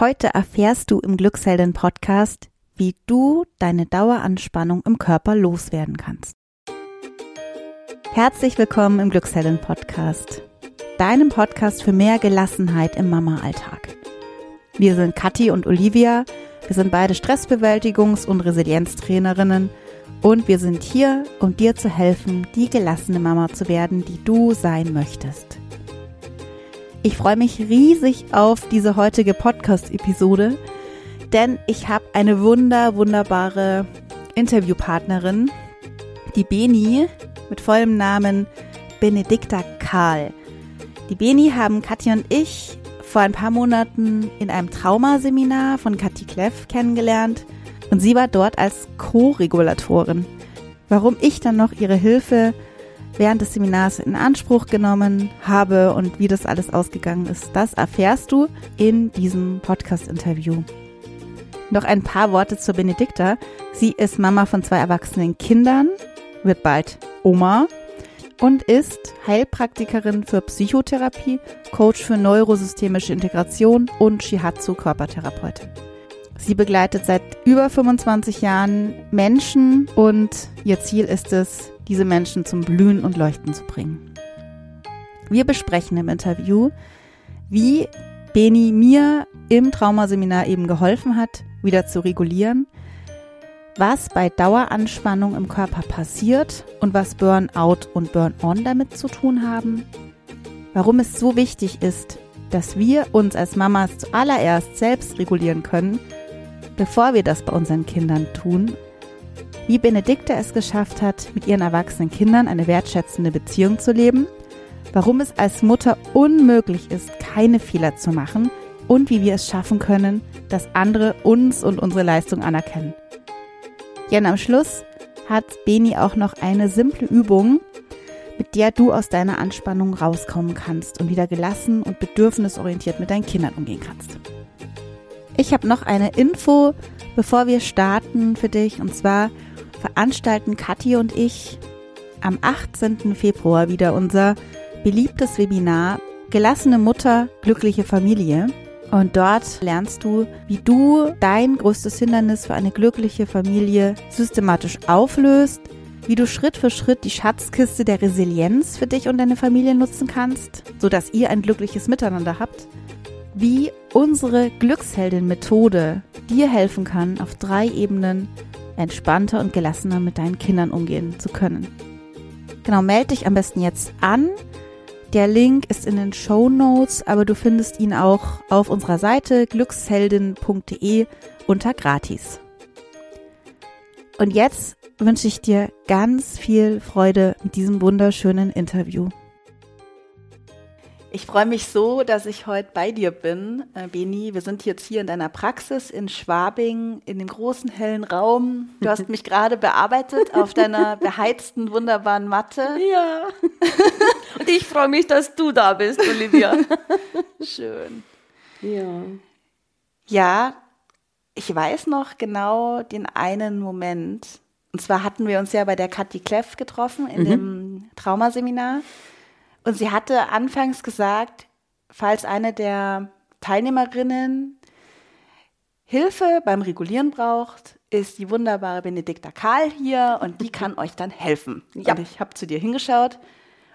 Heute erfährst du im Glückshelden Podcast, wie du deine Daueranspannung im Körper loswerden kannst. Herzlich willkommen im Glückshelden Podcast, deinem Podcast für mehr Gelassenheit im Mama-Alltag. Wir sind Kathi und Olivia, wir sind beide Stressbewältigungs- und Resilienztrainerinnen und wir sind hier, um dir zu helfen, die gelassene Mama zu werden, die du sein möchtest. Ich freue mich riesig auf diese heutige Podcast-Episode, denn ich habe eine wunder, wunderbare Interviewpartnerin, die Beni mit vollem Namen Benedikta Karl. Die Beni haben Katja und ich vor ein paar Monaten in einem Traumaseminar von Kathi Kleff kennengelernt und sie war dort als Co-Regulatorin. Warum ich dann noch ihre Hilfe während des Seminars in Anspruch genommen habe und wie das alles ausgegangen ist, das erfährst du in diesem Podcast-Interview. Noch ein paar Worte zur Benedikta. Sie ist Mama von zwei erwachsenen Kindern, wird bald Oma und ist Heilpraktikerin für Psychotherapie, Coach für neurosystemische Integration und Shihatsu-Körpertherapeutin. Sie begleitet seit über 25 Jahren Menschen und ihr Ziel ist es, diese Menschen zum Blühen und Leuchten zu bringen. Wir besprechen im Interview, wie Beni mir im Traumaseminar eben geholfen hat, wieder zu regulieren, was bei Daueranspannung im Körper passiert und was Burnout und Burn-on damit zu tun haben, warum es so wichtig ist, dass wir uns als Mamas zuallererst selbst regulieren können, bevor wir das bei unseren Kindern tun wie Benedikte es geschafft hat, mit ihren erwachsenen Kindern eine wertschätzende Beziehung zu leben, warum es als Mutter unmöglich ist, keine Fehler zu machen und wie wir es schaffen können, dass andere uns und unsere Leistung anerkennen. Ja, und am Schluss hat Beni auch noch eine simple Übung, mit der du aus deiner Anspannung rauskommen kannst und wieder gelassen und bedürfnisorientiert mit deinen Kindern umgehen kannst. Ich habe noch eine Info, bevor wir starten für dich, und zwar veranstalten Kathi und ich am 18. Februar wieder unser beliebtes Webinar Gelassene Mutter, glückliche Familie. Und dort lernst du, wie du dein größtes Hindernis für eine glückliche Familie systematisch auflöst, wie du Schritt für Schritt die Schatzkiste der Resilienz für dich und deine Familie nutzen kannst, sodass ihr ein glückliches Miteinander habt, wie unsere Glücksheldin-Methode dir helfen kann, auf drei Ebenen entspannter und gelassener mit deinen Kindern umgehen zu können. Genau, melde dich am besten jetzt an. Der Link ist in den Show Notes, aber du findest ihn auch auf unserer Seite glücksheldin.de unter gratis. Und jetzt wünsche ich dir ganz viel Freude mit diesem wunderschönen Interview. Ich freue mich so, dass ich heute bei dir bin, äh, Beni. Wir sind jetzt hier in deiner Praxis in Schwabing, in dem großen hellen Raum. Du hast mich gerade bearbeitet auf deiner beheizten, wunderbaren Matte. Ja. Und ich freue mich, dass du da bist, Olivia. Schön. Ja. Ja, ich weiß noch genau den einen Moment. Und zwar hatten wir uns ja bei der Kathi Kleff getroffen in Mhm. dem Traumaseminar. Und sie hatte anfangs gesagt, falls eine der Teilnehmerinnen Hilfe beim Regulieren braucht, ist die wunderbare Benedikta Karl hier und die kann euch dann helfen. Ja. Und ich habe zu dir hingeschaut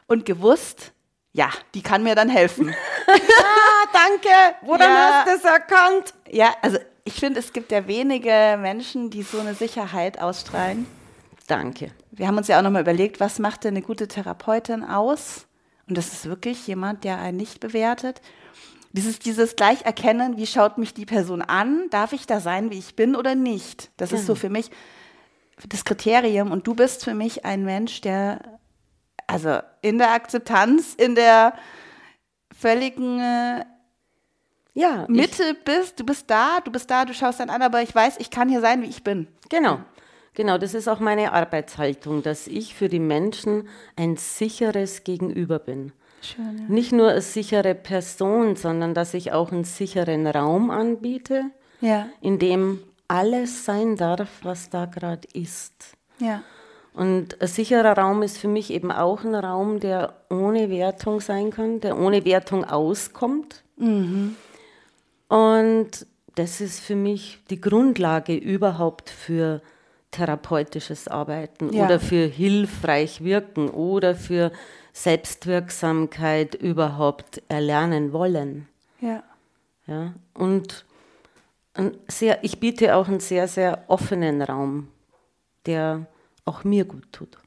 und gewusst, ja, die kann mir dann helfen. Ah, danke. Woran Ja. hast du es erkannt? ja, also ich finde, es gibt ja wenige Menschen, die so eine Sicherheit ausstrahlen. Danke. Wir haben uns ja auch nochmal überlegt, was macht denn eine gute Therapeutin aus? Und das ist wirklich jemand, der einen nicht bewertet. Dieses, dieses gleich erkennen, wie schaut mich die Person an? Darf ich da sein, wie ich bin oder nicht? Das ist so für mich das Kriterium. Und du bist für mich ein Mensch, der, also in der Akzeptanz, in der völligen äh, Ja, Mitte bist. Du bist da, du bist da, du schaust dann an, aber ich weiß, ich kann hier sein, wie ich bin. Genau. Genau, das ist auch meine Arbeitshaltung, dass ich für die Menschen ein sicheres Gegenüber bin. Schön, ja. Nicht nur eine sichere Person, sondern dass ich auch einen sicheren Raum anbiete, Ja, in dem alles sein darf, was da gerade ist. ja. Und ein sicherer Raum ist für mich eben auch ein Raum, der ohne Wertung sein kann, der ohne Wertung auskommt. Und das ist für mich die Grundlage überhaupt für therapeutisches Arbeiten Ja. oder für hilfreich wirken oder für Selbstwirksamkeit überhaupt erlernen wollen. Ja. Ja? Und sehr, ich biete auch einen sehr, sehr offenen Raum, der auch mir gut tut.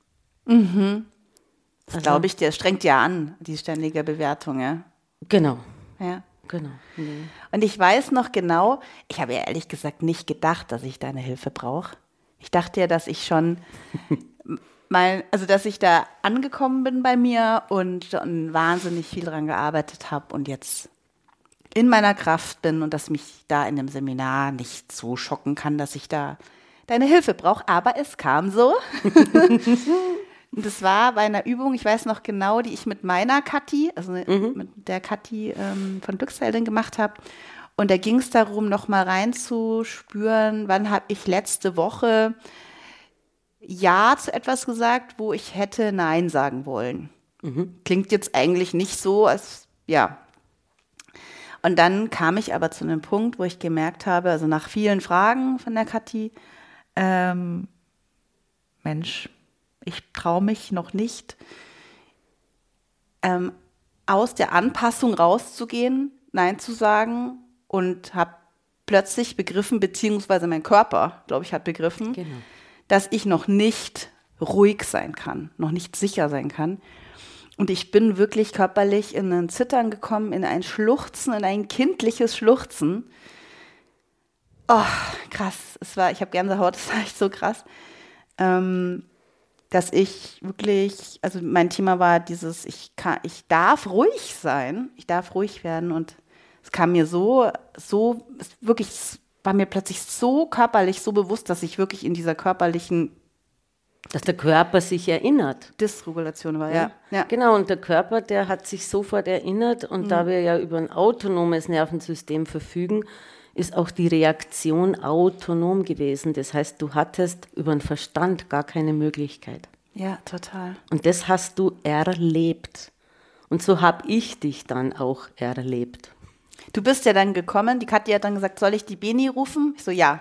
Das glaube ich dir, strengt ja an, die ständige Bewertung, ja. Genau, ja. genau. Nee. Und ich weiß noch genau, ich habe ja ehrlich gesagt nicht gedacht, dass ich deine Hilfe brauche. Ich dachte ja, dass ich schon mal, also dass ich da angekommen bin bei mir und schon wahnsinnig viel dran gearbeitet habe und jetzt in meiner Kraft bin und dass mich da in dem Seminar nicht so schocken kann, dass ich da deine Hilfe brauche. Aber es kam so. Und das war bei einer Übung, ich weiß noch genau, die ich mit meiner Kathi, also mit der Kathi ähm, von Glücksheldin gemacht habe. Und da ging es darum, nochmal reinzuspüren, wann habe ich letzte Woche Ja zu etwas gesagt, wo ich hätte Nein sagen wollen. Klingt jetzt eigentlich nicht so, als ja. Und dann kam ich aber zu einem Punkt, wo ich gemerkt habe, also nach vielen Fragen von der Kathi, ähm, Mensch, ich traue mich noch nicht, ähm, aus der Anpassung rauszugehen, Nein zu sagen und habe plötzlich begriffen, beziehungsweise mein Körper, glaube ich, hat begriffen, Genau. dass ich noch nicht ruhig sein kann, noch nicht sicher sein kann. Und ich bin wirklich körperlich in ein Zittern gekommen, in ein Schluchzen, in ein kindliches Schluchzen. Oh, krass. Es war, ich habe Gänsehaut, das war echt so krass. Ähm, dass ich wirklich, also mein Thema war dieses, ich kann, ich darf ruhig sein, ich darf ruhig werden und es kam mir so, so, es wirklich, es war mir plötzlich so körperlich, so bewusst, dass ich wirklich in dieser körperlichen Dass der Körper sich erinnert. Dysregulation war, ja. ja. Genau, und der Körper, der hat sich sofort erinnert und da wir ja über ein autonomes Nervensystem verfügen, ist auch die Reaktion autonom gewesen. Das heißt, du hattest über den Verstand gar keine Möglichkeit. Ja, total. Und das hast du erlebt. Und so habe ich dich dann auch erlebt. Du bist ja dann gekommen, die Katja hat dann gesagt, soll ich die Beni rufen? Ich so, ja.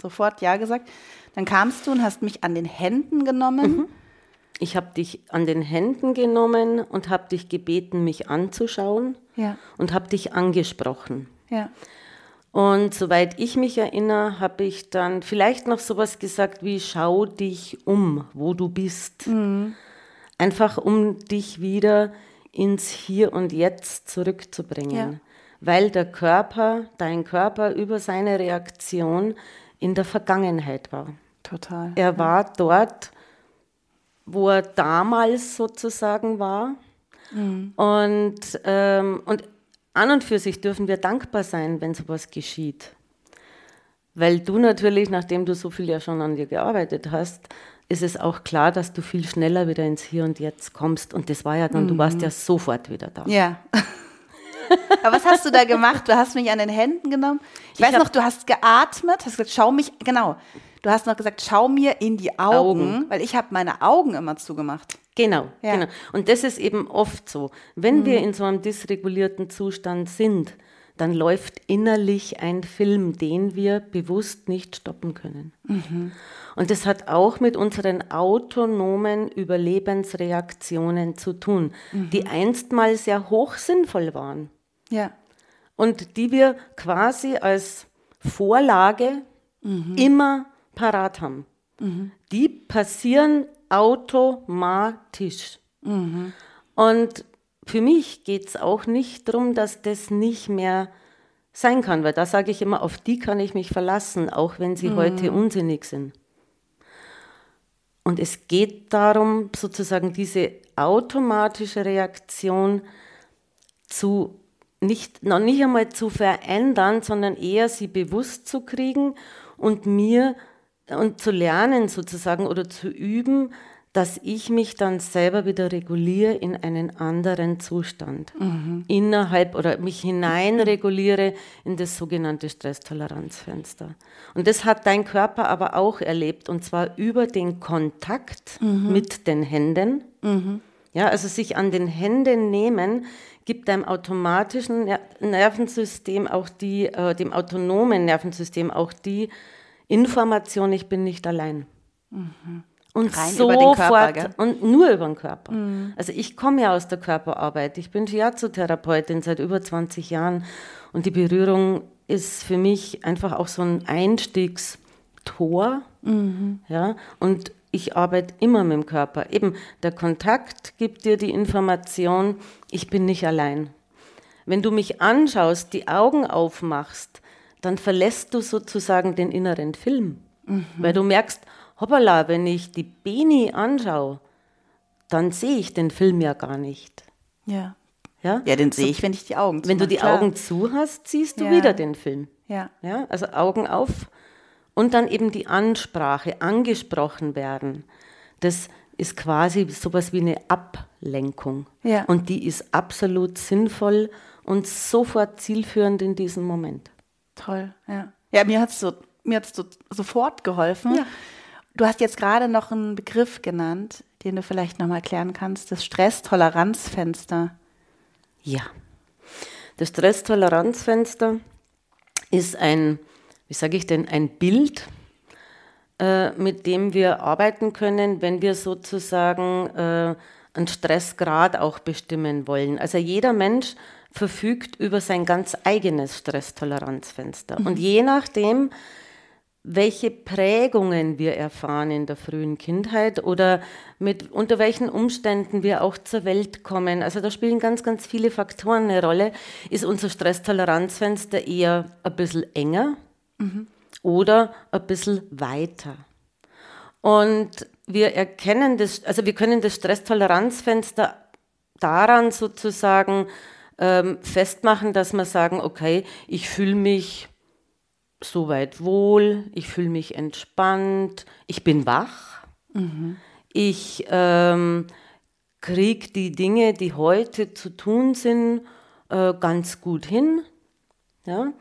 Sofort ja gesagt. Dann kamst du und hast mich an den Händen genommen. Ich habe dich an den Händen genommen und habe dich gebeten, mich anzuschauen Ja, und habe dich angesprochen. ja. Und soweit ich mich erinnere, habe ich dann vielleicht noch sowas gesagt wie, schau dich um, wo du bist. Einfach um dich wieder ins Hier und Jetzt zurückzubringen. Ja. Weil der Körper, dein Körper über seine Reaktion in der Vergangenheit war. Total. Er war dort, wo er damals sozusagen war. Und, ähm, und an und für sich dürfen wir dankbar sein, wenn sowas geschieht. Weil du natürlich, nachdem du so viel ja schon an dir gearbeitet hast, ist es auch klar, dass du viel schneller wieder ins Hier und Jetzt kommst. Und das war ja dann, du warst ja sofort wieder da. Ja. Aber was hast du da gemacht? Du hast mich an den Händen genommen. Ich, Ich weiß noch, du hast geatmet, hast gesagt, schau mich, genau. Du hast noch gesagt, schau mir in die Augen, Augen. weil ich habe meine Augen immer zugemacht. Genau, Ja. genau. Und das ist eben oft so. Wenn wir in so einem dysregulierten Zustand sind, dann läuft innerlich ein Film, den wir bewusst nicht stoppen können. Und das hat auch mit unseren autonomen Überlebensreaktionen zu tun, die einstmal sehr hoch sinnvoll waren Ja. und die wir quasi als Vorlage immer parat haben. Die passieren automatisch. Und für mich geht es auch nicht darum, dass das nicht mehr sein kann, weil da sage ich immer, auf die kann ich mich verlassen, auch wenn sie heute unsinnig sind. Und es geht darum, sozusagen diese automatische Reaktion zu nicht, noch nicht einmal zu verändern, sondern eher sie bewusst zu kriegen und mir und zu lernen sozusagen oder zu üben, dass ich mich dann selber wieder reguliere in einen anderen Zustand. Innerhalb oder mich hineinreguliere in das sogenannte Stresstoleranzfenster. Und das hat dein Körper aber auch erlebt und zwar über den Kontakt mit den Händen Ja, also sich an den Händen nehmen, gibt deinem automatischen Nervensystem auch die, äh, dem autonomen Nervensystem auch die Information, ich bin nicht allein. Mhm. Und Rein sofort Körper, und nur über den Körper. Mhm. Also ich komme ja aus der Körperarbeit. Ich bin Shiatsu-Therapeutin seit über 20 Jahren und die Berührung ist für mich einfach auch so ein Einstiegstor. Mhm. Ja, und ich arbeite immer mit dem Körper. Eben der Kontakt gibt dir die Information, ich bin nicht allein. Wenn du mich anschaust, die Augen aufmachst, dann verlässt du sozusagen den inneren Film. Mhm. Weil du merkst, hoppala, wenn ich die Beni anschaue, dann sehe ich den Film ja gar nicht. Ja. Ja, ja den sehe ich, wenn ich die Augen zu Wenn du die klar. Augen zu hast, siehst du ja. wieder den Film. Ja. ja. Also Augen auf und dann eben die Ansprache, angesprochen werden. Das ist quasi sowas wie eine Ablenkung. Ja. Und die ist absolut sinnvoll und sofort zielführend in diesem Moment. Toll, ja. Ja, mir hat es so, so, sofort geholfen. Ja. Du hast jetzt gerade noch einen Begriff genannt, den du vielleicht nochmal erklären kannst, das Stresstoleranzfenster. Ja, das Stresstoleranzfenster ist ein, wie sage ich denn, ein Bild, äh, mit dem wir arbeiten können, wenn wir sozusagen äh, einen Stressgrad auch bestimmen wollen. Also jeder Mensch verfügt über sein ganz eigenes Stresstoleranzfenster. Mhm. Und je nachdem, welche Prägungen wir erfahren in der frühen Kindheit oder mit, unter welchen Umständen wir auch zur Welt kommen. Also da spielen ganz, ganz viele Faktoren eine Rolle. Ist unser Stresstoleranzfenster eher ein bisschen enger oder ein bisschen weiter? Und wir erkennen das, also wir können das Stresstoleranzfenster daran sozusagen ähm, festmachen, dass wir sagen, okay, ich fühle mich soweit wohl, ich fühle mich entspannt, ich bin wach, mhm. ich ähm, kriege die Dinge, die heute zu tun sind, äh, ganz gut hin. Ja?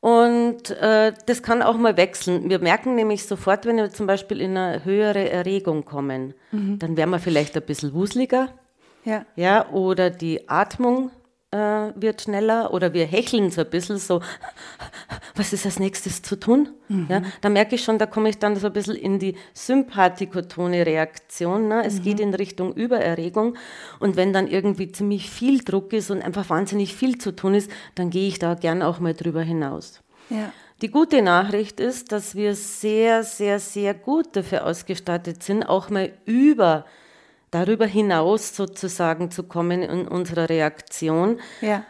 Und äh, das kann auch mal wechseln. Wir merken nämlich sofort, wenn wir zum Beispiel in eine höhere Erregung kommen, mhm. dann werden wir vielleicht ein bisschen wuseliger. Ja. ja. Oder die Atmung äh, wird schneller oder wir hecheln so ein bisschen so, was ist als nächstes zu tun? Mhm. Ja, da merke ich schon, da komme ich dann so ein bisschen in die sympathikotone Reaktion. Ne? Es mhm. geht in Richtung Übererregung und wenn dann irgendwie ziemlich viel Druck ist und einfach wahnsinnig viel zu tun ist, dann gehe ich da gern auch mal drüber hinaus. Ja. Die gute Nachricht ist, dass wir sehr, sehr, sehr gut dafür ausgestattet sind, auch mal über darüber hinaus sozusagen zu kommen in unserer Reaktion. Ja.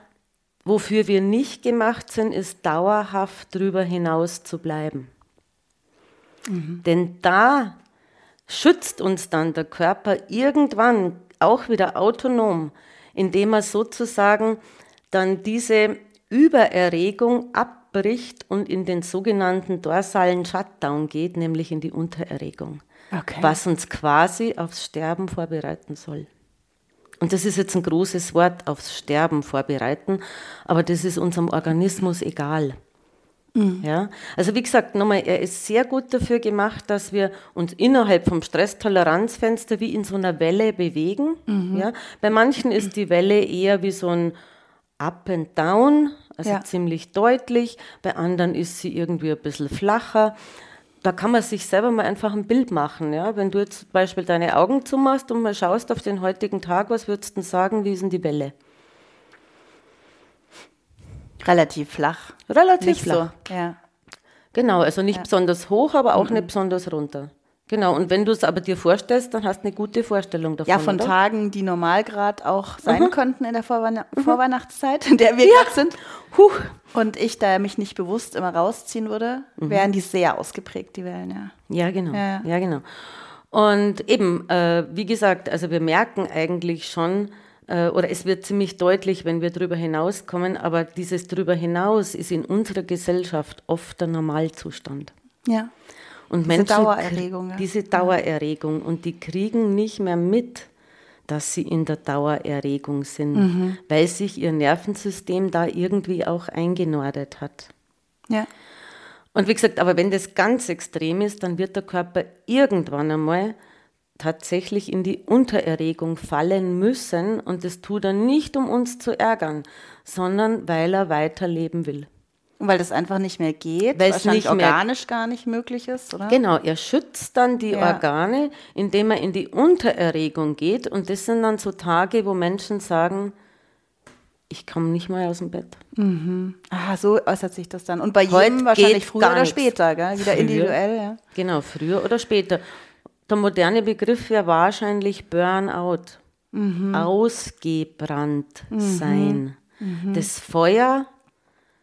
Wofür wir nicht gemacht sind, ist dauerhaft darüber hinaus zu bleiben. Mhm. Denn da schützt uns dann der Körper irgendwann auch wieder autonom, indem er sozusagen dann diese Übererregung abbricht und in den sogenannten dorsalen Shutdown geht, nämlich in die Untererregung okay. was uns quasi aufs Sterben vorbereiten soll. Und das ist jetzt ein großes Wort, aufs Sterben vorbereiten, aber das ist unserem Organismus egal. Mhm. Ja? Also wie gesagt, nochmal, er ist sehr gut dafür gemacht, dass wir uns innerhalb vom Stresstoleranzfenster wie in so einer Welle bewegen. Mhm. Ja? Bei manchen ist die Welle eher wie so ein Up and Down, also ja. ziemlich deutlich. Bei anderen ist sie irgendwie ein bisschen flacher da kann man sich selber mal einfach ein Bild machen. Ja? Wenn du jetzt zum Beispiel deine Augen zumachst und mal schaust auf den heutigen Tag, was würdest du denn sagen, wie ist denn die Welle? Relativ flach. Relativ nicht flach. So. Ja. Genau, also nicht ja. besonders hoch, aber auch mhm. nicht besonders runter. Genau, und wenn du es aber dir vorstellst, dann hast du eine gute Vorstellung davon. Ja, von oder? Tagen, die Normalgrad auch sein mhm. könnten in der Vorweihn mhm. Vorweihnachtszeit, in der wir ja. gerade sind. Huh. Und ich, da mich nicht bewusst immer rausziehen würde, mhm. wären die sehr ausgeprägt, die Wellen, ja. Ja, genau. Ja, ja genau. Und eben, äh, wie gesagt, also wir merken eigentlich schon, äh, oder es wird ziemlich deutlich, wenn wir darüber hinauskommen, aber dieses darüber hinaus ist in unserer Gesellschaft oft der Normalzustand. Ja. Und diese Menschen, Dauererregung. Ja. Diese Dauererregung. Und die kriegen nicht mehr mit, dass sie in der Dauererregung sind, mhm. weil sich ihr Nervensystem da irgendwie auch eingenordet hat. Ja. Und wie gesagt, aber wenn das ganz extrem ist, dann wird der Körper irgendwann einmal tatsächlich in die Untererregung fallen müssen und das tut er nicht, um uns zu ärgern, sondern weil er weiterleben will. Weil das einfach nicht mehr geht, weil es nicht organisch gar nicht möglich ist, oder? Genau, er schützt dann die ja. Organe, indem er in die Untererregung geht. Und das sind dann so Tage, wo Menschen sagen, ich komme nicht mal aus dem Bett. Mhm. Ah, so äußert sich das dann. Und bei Heute jedem wahrscheinlich früher oder später, gell? wieder früher, individuell. Ja. Genau, früher oder später. Der moderne Begriff wäre wahrscheinlich Burnout. Mhm. Ausgebrannt mhm. sein. Mhm. Das Feuer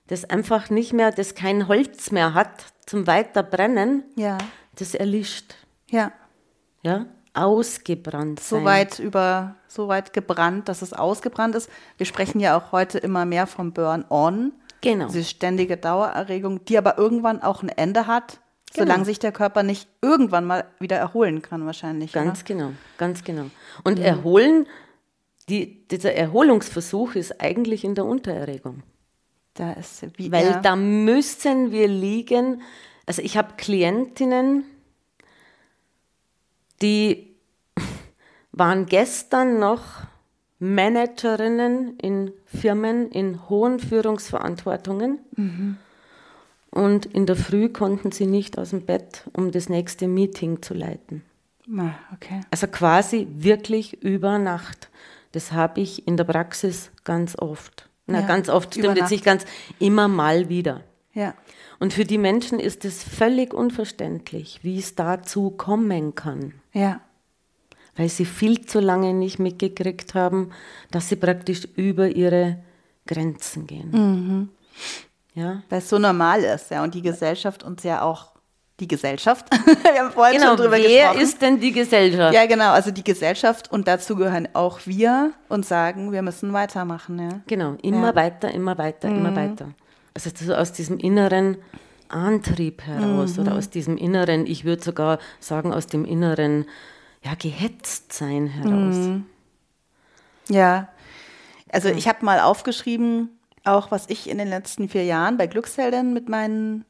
das einfach nicht mehr, das kein Holz mehr hat zum Weiterbrennen, ja. das erlischt. Ja. Ja, ausgebrannt sein. So weit über, so weit gebrannt, dass es ausgebrannt ist. Wir sprechen ja auch heute immer mehr vom Burn-on. Genau. Diese ständige Dauererregung, die aber irgendwann auch ein Ende hat, genau. solange sich der Körper nicht irgendwann mal wieder erholen kann, wahrscheinlich. Ganz oder? genau, ganz genau. Und mhm. erholen, die, dieser Erholungsversuch ist eigentlich in der Untererregung. Da ist wie Weil er. da müssen wir liegen. Also ich habe Klientinnen, die waren gestern noch Managerinnen in Firmen in hohen Führungsverantwortungen. Mhm. Und in der Früh konnten sie nicht aus dem Bett, um das nächste Meeting zu leiten. Ah, okay. Also quasi wirklich über Nacht. Das habe ich in der Praxis ganz oft. Na, ja, ganz oft stimmt es sich ganz immer mal wieder. Ja. Und für die Menschen ist es völlig unverständlich, wie es dazu kommen kann. Ja. Weil sie viel zu lange nicht mitgekriegt haben, dass sie praktisch über ihre Grenzen gehen. Mhm. Ja. Weil es so normal ist, ja, und die Gesellschaft uns ja auch die Gesellschaft. Wir haben vorhin genau, schon drüber wer gesprochen. ist denn die Gesellschaft? Ja, genau, also die Gesellschaft und dazu gehören auch wir und sagen, wir müssen weitermachen. Ja. Genau, immer ja. weiter, immer weiter, mhm. immer weiter. Also so aus diesem inneren Antrieb heraus mhm. oder aus diesem inneren, ich würde sogar sagen, aus dem inneren ja, Gehetztsein heraus. Mhm. Ja, also ich habe mal aufgeschrieben, auch was ich in den letzten vier Jahren bei Glückshelden mit meinen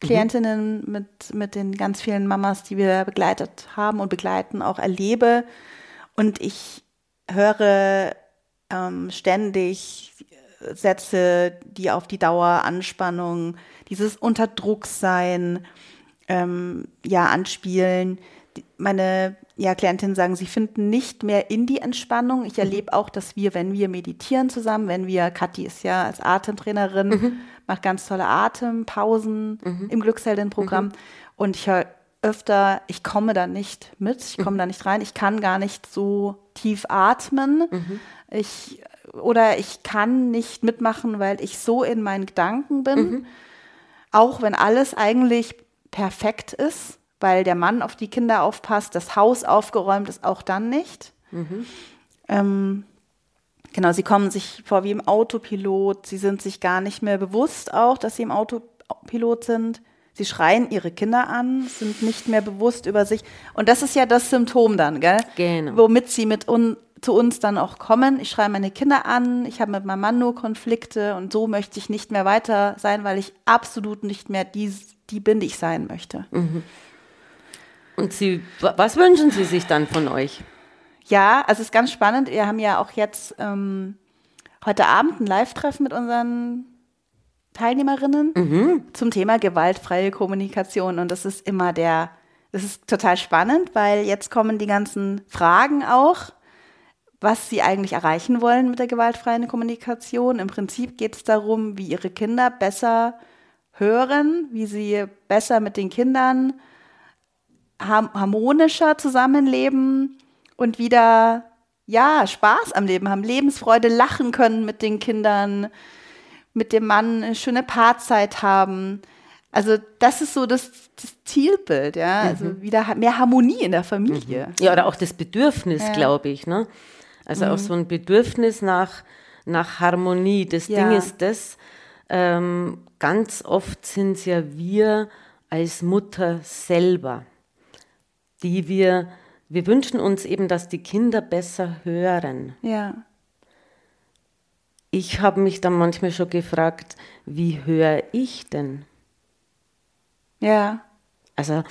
Klientinnen, mhm. mit, mit den ganz vielen Mamas, die wir begleitet haben und begleiten, auch erlebe. Und ich höre ähm, ständig Sätze, die auf die Dauer Anspannung, dieses Unterdrucksein ähm, ja anspielen. Meine ja, Klientinnen sagen, sie finden nicht mehr in die Entspannung. Ich mhm. erlebe auch, dass wir, wenn wir meditieren zusammen, wenn wir, Kathi ist ja als Atemtrainerin, mhm macht ganz tolle Atempausen mhm. im Glücksheldin-Programm. Mhm. Und ich höre öfter, ich komme da nicht mit, ich komme mhm. da nicht rein, ich kann gar nicht so tief atmen. Mhm. Ich, oder ich kann nicht mitmachen, weil ich so in meinen Gedanken bin. Mhm. Auch wenn alles eigentlich perfekt ist, weil der Mann auf die Kinder aufpasst, das Haus aufgeräumt ist, auch dann nicht. Mhm. Ähm, Genau, sie kommen sich vor wie im Autopilot. Sie sind sich gar nicht mehr bewusst auch, dass sie im Autopilot sind. Sie schreien ihre Kinder an, sind nicht mehr bewusst über sich. Und das ist ja das Symptom dann, gell? Genau. Womit sie mit un zu uns dann auch kommen. Ich schreie meine Kinder an, ich habe mit meinem Mann nur Konflikte und so möchte ich nicht mehr weiter sein, weil ich absolut nicht mehr die, die bin, die ich sein möchte. Mhm. Und Sie, was wünschen Sie sich dann von euch? Ja, also es ist ganz spannend. Wir haben ja auch jetzt ähm, heute Abend ein Live-Treffen mit unseren Teilnehmerinnen mhm. zum Thema gewaltfreie Kommunikation. Und das ist immer der, das ist total spannend, weil jetzt kommen die ganzen Fragen auch, was sie eigentlich erreichen wollen mit der gewaltfreien Kommunikation. Im Prinzip geht es darum, wie ihre Kinder besser hören, wie sie besser mit den Kindern harmonischer zusammenleben und wieder, ja, Spaß am Leben haben, Lebensfreude, lachen können mit den Kindern, mit dem Mann eine schöne Paarzeit haben. Also das ist so das, das Zielbild, ja, also mhm. wieder mehr Harmonie in der Familie. Mhm. Ja, oder auch das Bedürfnis, ja. glaube ich, ne? Also mhm. auch so ein Bedürfnis nach, nach Harmonie. Das ja. Ding ist das, ähm, ganz oft sind es ja wir als Mutter selber, die wir wir wünschen uns eben, dass die Kinder besser hören. Ja. Ich habe mich dann manchmal schon gefragt, wie höre ich denn? Ja. Also,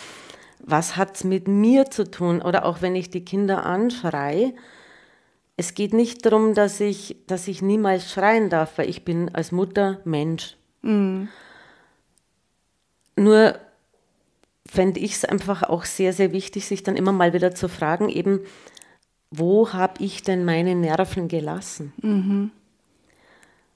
was hat es mit mir zu tun? Oder auch wenn ich die Kinder anschreie, es geht nicht darum, dass ich, dass ich niemals schreien darf, weil ich bin als Mutter Mensch. Mhm. Nur fände ich es einfach auch sehr, sehr wichtig, sich dann immer mal wieder zu fragen, eben, wo habe ich denn meine Nerven gelassen? Mhm.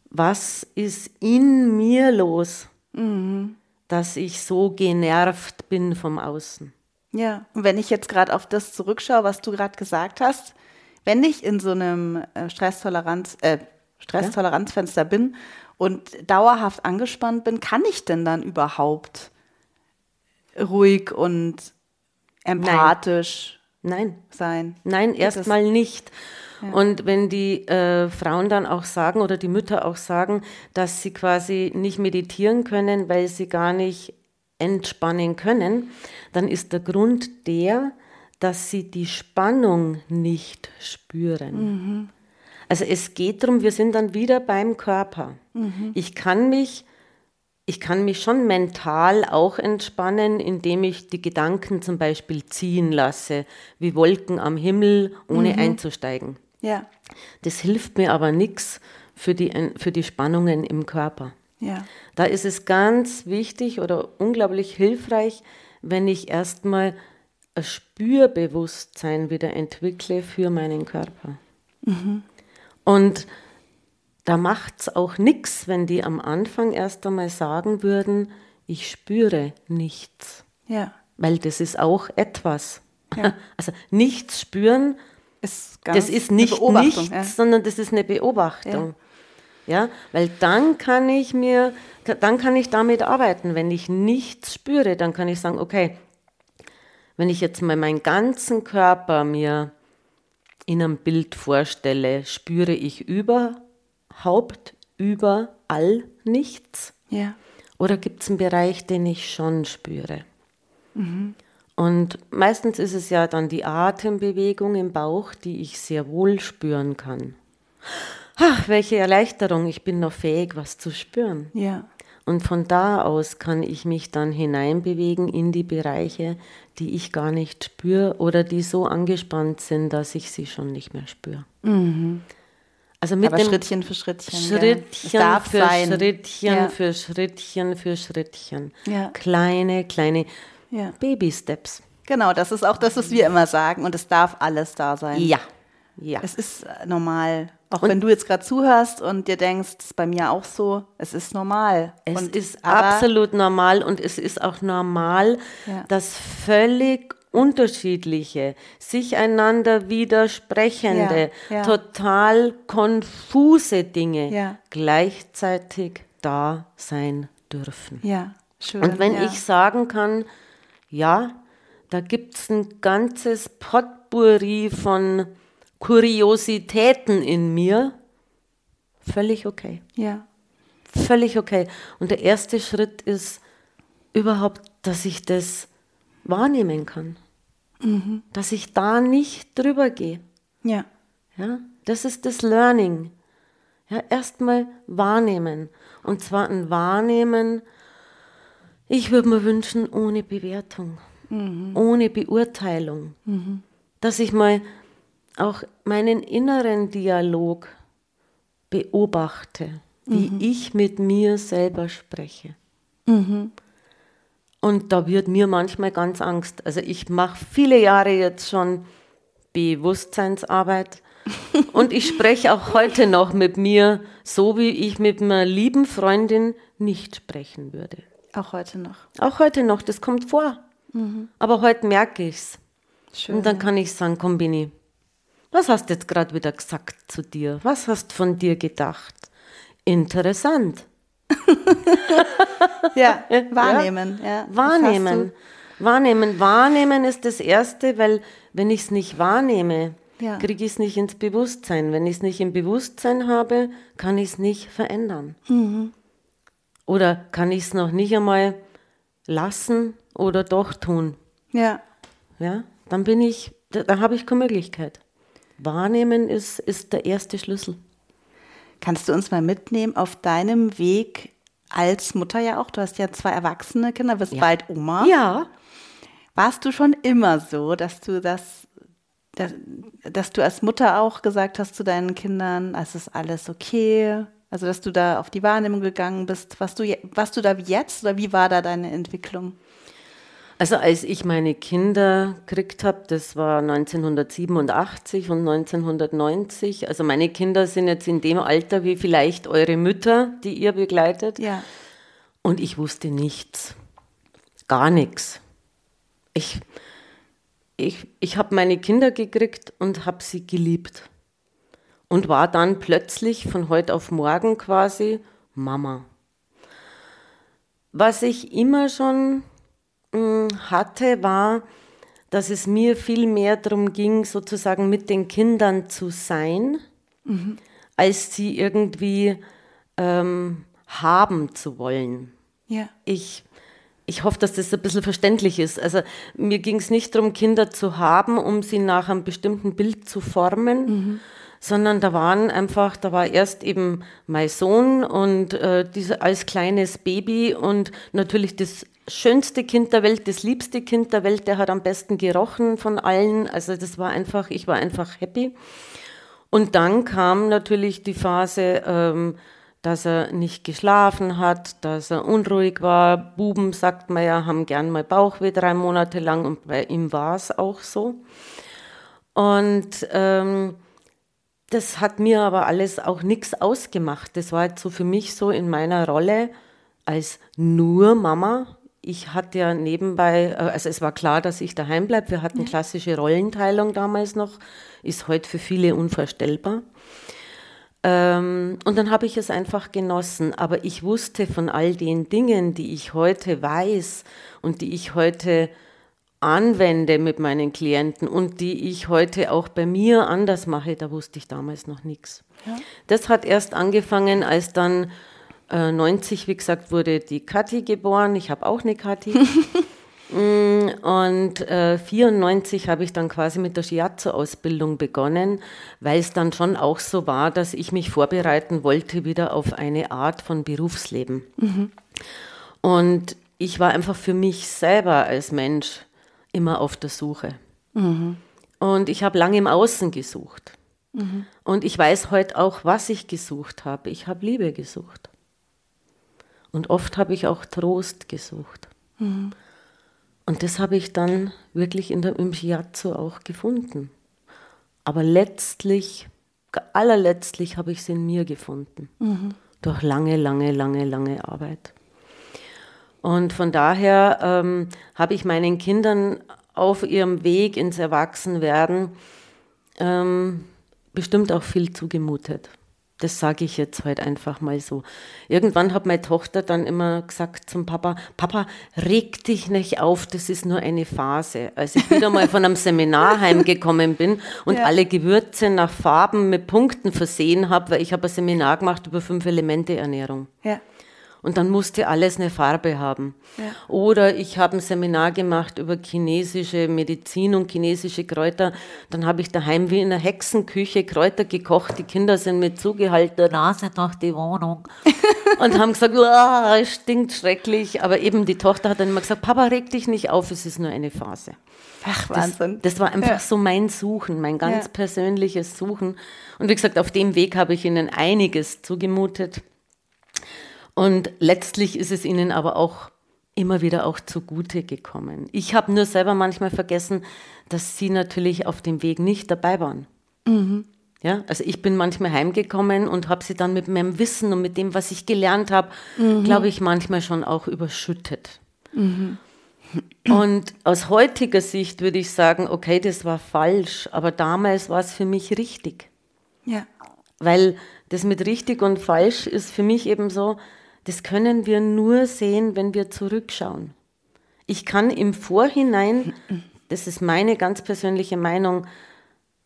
Was ist in mir los, mhm. dass ich so genervt bin vom Außen? Ja, und wenn ich jetzt gerade auf das zurückschaue, was du gerade gesagt hast, wenn ich in so einem äh, Stresstoleranz, äh, Stresstoleranzfenster bin und dauerhaft angespannt bin, kann ich denn dann überhaupt ruhig und empathisch Nein. Nein. sein? Nein, erstmal nicht. Ja. Und wenn die äh, Frauen dann auch sagen oder die Mütter auch sagen, dass sie quasi nicht meditieren können, weil sie gar nicht entspannen können, dann ist der Grund der, dass sie die Spannung nicht spüren. Mhm. Also es geht darum, wir sind dann wieder beim Körper. Mhm. Ich kann mich ich kann mich schon mental auch entspannen, indem ich die Gedanken zum Beispiel ziehen lasse, wie Wolken am Himmel, ohne mhm. einzusteigen. Ja. Das hilft mir aber nichts für die, für die Spannungen im Körper. Ja. Da ist es ganz wichtig oder unglaublich hilfreich, wenn ich erstmal ein Spürbewusstsein wieder entwickle für meinen Körper. Mhm. Und da macht es auch nichts, wenn die am Anfang erst einmal sagen würden, ich spüre nichts. Ja. Weil das ist auch etwas. Ja. Also nichts spüren, ist das ist nicht nichts, ja. sondern das ist eine Beobachtung. Ja. ja, weil dann kann ich mir, dann kann ich damit arbeiten. Wenn ich nichts spüre, dann kann ich sagen, okay, wenn ich jetzt mal meinen ganzen Körper mir in einem Bild vorstelle, spüre ich überhaupt überall nichts? Ja. Oder gibt es einen Bereich, den ich schon spüre? Mhm. Und meistens ist es ja dann die Atembewegung im Bauch, die ich sehr wohl spüren kann. Ach, welche Erleichterung, ich bin noch fähig, was zu spüren. Ja. Und von da aus kann ich mich dann hineinbewegen in die Bereiche, die ich gar nicht spüre oder die so angespannt sind, dass ich sie schon nicht mehr spüre. Mhm. Also mit Aber Schrittchen für Schrittchen. Schrittchen ja. für sein. Schrittchen ja. für Schrittchen für Schrittchen. Ja. Kleine, kleine Baby-Steps. Genau, das ist auch das, was wir immer sagen. Und es darf alles da sein. Ja. Ja. Es ist äh, normal. Auch und wenn du jetzt gerade zuhörst und dir denkst, das ist bei mir auch so, es ist normal. Es und, ist absolut normal und es ist auch normal, ja. dass völlig unterschiedliche, sich einander widersprechende, ja, ja. total konfuse Dinge gleichzeitig da sein dürfen. Ja, schön. Und wenn ich sagen kann, ja, da gibt es ein ganzes Potpourri von Kuriositäten in mir, völlig okay. Ja. Völlig okay. Und der erste Schritt ist überhaupt, dass ich das wahrnehmen kann. Mhm. Dass ich da nicht drüber gehe. Ja. Ja, das ist das Learning. Ja, erstmal wahrnehmen. Und zwar ein Wahrnehmen, ich würde mir wünschen, ohne Bewertung, mhm. ohne Beurteilung. Mhm. Dass ich mal auch meinen inneren Dialog beobachte, wie mhm. ich mit mir selber spreche. Mhm. Und da wird mir manchmal ganz Angst. Also ich mache viele Jahre jetzt schon Bewusstseinsarbeit und ich spreche auch heute noch mit mir, so wie ich mit einer lieben Freundin nicht sprechen würde. Auch heute noch. Auch heute noch, das kommt vor. Mhm. Aber heute merke ich es. Und dann kann ich sagen, komm Bini, was hast du jetzt gerade wieder gesagt zu dir? Was hast du von dir gedacht? Interessant. ja, wahrnehmen. Ja. Wahrnehmen. Wahrnehmen. Wahrnehmen ist das Erste, weil wenn ich es nicht wahrnehme, ja. kriege ich es nicht ins Bewusstsein. Wenn ich es nicht im Bewusstsein habe, kann ich es nicht verändern. Mhm. Oder kann ich es noch nicht einmal lassen oder doch tun? Ja. Ja, dann bin ich, da, da habe ich keine Möglichkeit. Wahrnehmen ist, ist der erste Schlüssel. Kannst du uns mal mitnehmen auf deinem Weg als Mutter ja auch? Du hast ja zwei erwachsene Kinder, bist ja. bald Oma. Ja. Warst du schon immer so, dass du das, dass, dass du als Mutter auch gesagt hast zu deinen Kindern, es ist alles okay? Also, dass du da auf die Wahrnehmung gegangen bist. Warst du, warst du da wie jetzt oder wie war da deine Entwicklung? Also als ich meine Kinder gekriegt habe, das war 1987 und 1990. Also meine Kinder sind jetzt in dem Alter wie vielleicht eure Mütter, die ihr begleitet. Ja. Und ich wusste nichts. Gar nichts. Ich, ich, ich habe meine Kinder gekriegt und habe sie geliebt. Und war dann plötzlich von heute auf morgen quasi Mama. Was ich immer schon hatte, war, dass es mir viel mehr darum ging, sozusagen mit den Kindern zu sein, mhm. als sie irgendwie ähm, haben zu wollen. Ja. Ich, ich hoffe, dass das ein bisschen verständlich ist. Also mir ging es nicht darum, Kinder zu haben, um sie nach einem bestimmten Bild zu formen, mhm. sondern da waren einfach, da war erst eben mein Sohn und äh, diese, als kleines Baby und natürlich das schönste Kind der Welt, das liebste Kind der Welt, der hat am besten gerochen von allen. Also das war einfach, ich war einfach happy. Und dann kam natürlich die Phase, ähm, dass er nicht geschlafen hat, dass er unruhig war. Buben, sagt man ja, haben gern mal Bauchweh drei Monate lang und bei ihm war es auch so. Und ähm, das hat mir aber alles auch nichts ausgemacht. Das war jetzt so für mich so in meiner Rolle als nur Mama ich hatte ja nebenbei, äh, also es war klar, dass ich daheim bleibe. Wir hatten klassische Rollenteilung damals noch, ist heute für viele unvorstellbar. Ähm, und dann habe ich es einfach genossen. Aber ich wusste von all den Dingen, die ich heute weiß und die ich heute anwende mit meinen Klienten und die ich heute auch bei mir anders mache, da wusste ich damals noch nichts. Ja. Das hat erst angefangen, als dann 90, äh, wie gesagt, wurde die Kathi geboren. Ich habe auch eine Kathi. Mm, und äh, 94 habe ich dann quasi mit der Shiatsu-Ausbildung begonnen, weil es dann schon auch so war, dass ich mich vorbereiten wollte wieder auf eine Art von Berufsleben. Mhm. Und ich war einfach für mich selber als Mensch immer auf der Suche. Mhm. Und ich habe lange im Außen gesucht. Mhm. Und ich weiß heute auch, was ich gesucht habe. Ich habe Liebe gesucht. Und oft habe ich auch Trost gesucht. Mhm. Und das habe ich dann wirklich in der, im Shiatsu auch gefunden. Aber letztlich, allerletztlich habe ich es in mir gefunden. Mhm. Durch lange, lange, lange, lange Arbeit. Und von daher ähm, habe ich meinen Kindern auf ihrem Weg ins Erwachsenwerden ähm, bestimmt auch viel zugemutet. Das sage ich jetzt halt einfach mal so. Irgendwann hat meine Tochter dann immer gesagt zum Papa, Papa, reg dich nicht auf, das ist nur eine Phase. Als ich wieder mal von einem Seminar heimgekommen bin und ja. alle Gewürze nach Farben mit Punkten versehen habe, weil ich habe ein Seminar gemacht über fünf Elemente Ernährung. Ja und dann musste alles eine Farbe haben. Ja. Oder ich habe ein Seminar gemacht über chinesische Medizin und chinesische Kräuter. Dann habe ich daheim wie in einer Hexenküche Kräuter gekocht. Die Kinder sind mit zugehaltener Nase durch die Wohnung und haben gesagt, es stinkt schrecklich. Aber eben die Tochter hat dann immer gesagt, Papa, reg dich nicht auf, es ist nur eine Phase. Ach, Wahnsinn. Das, das war einfach ja. so mein Suchen, mein ganz ja. persönliches Suchen. Und wie gesagt, auf dem Weg habe ich ihnen einiges zugemutet. Und letztlich ist es ihnen aber auch immer wieder auch zugute gekommen. Ich habe nur selber manchmal vergessen, dass sie natürlich auf dem Weg nicht dabei waren. Mhm. Ja, also ich bin manchmal heimgekommen und habe sie dann mit meinem Wissen und mit dem, was ich gelernt habe, mhm. glaube ich, manchmal schon auch überschüttet. Mhm. Und aus heutiger Sicht würde ich sagen, okay, das war falsch, aber damals war es für mich richtig. Ja. Weil das mit richtig und falsch ist für mich eben so, das können wir nur sehen, wenn wir zurückschauen. Ich kann im Vorhinein, das ist meine ganz persönliche Meinung,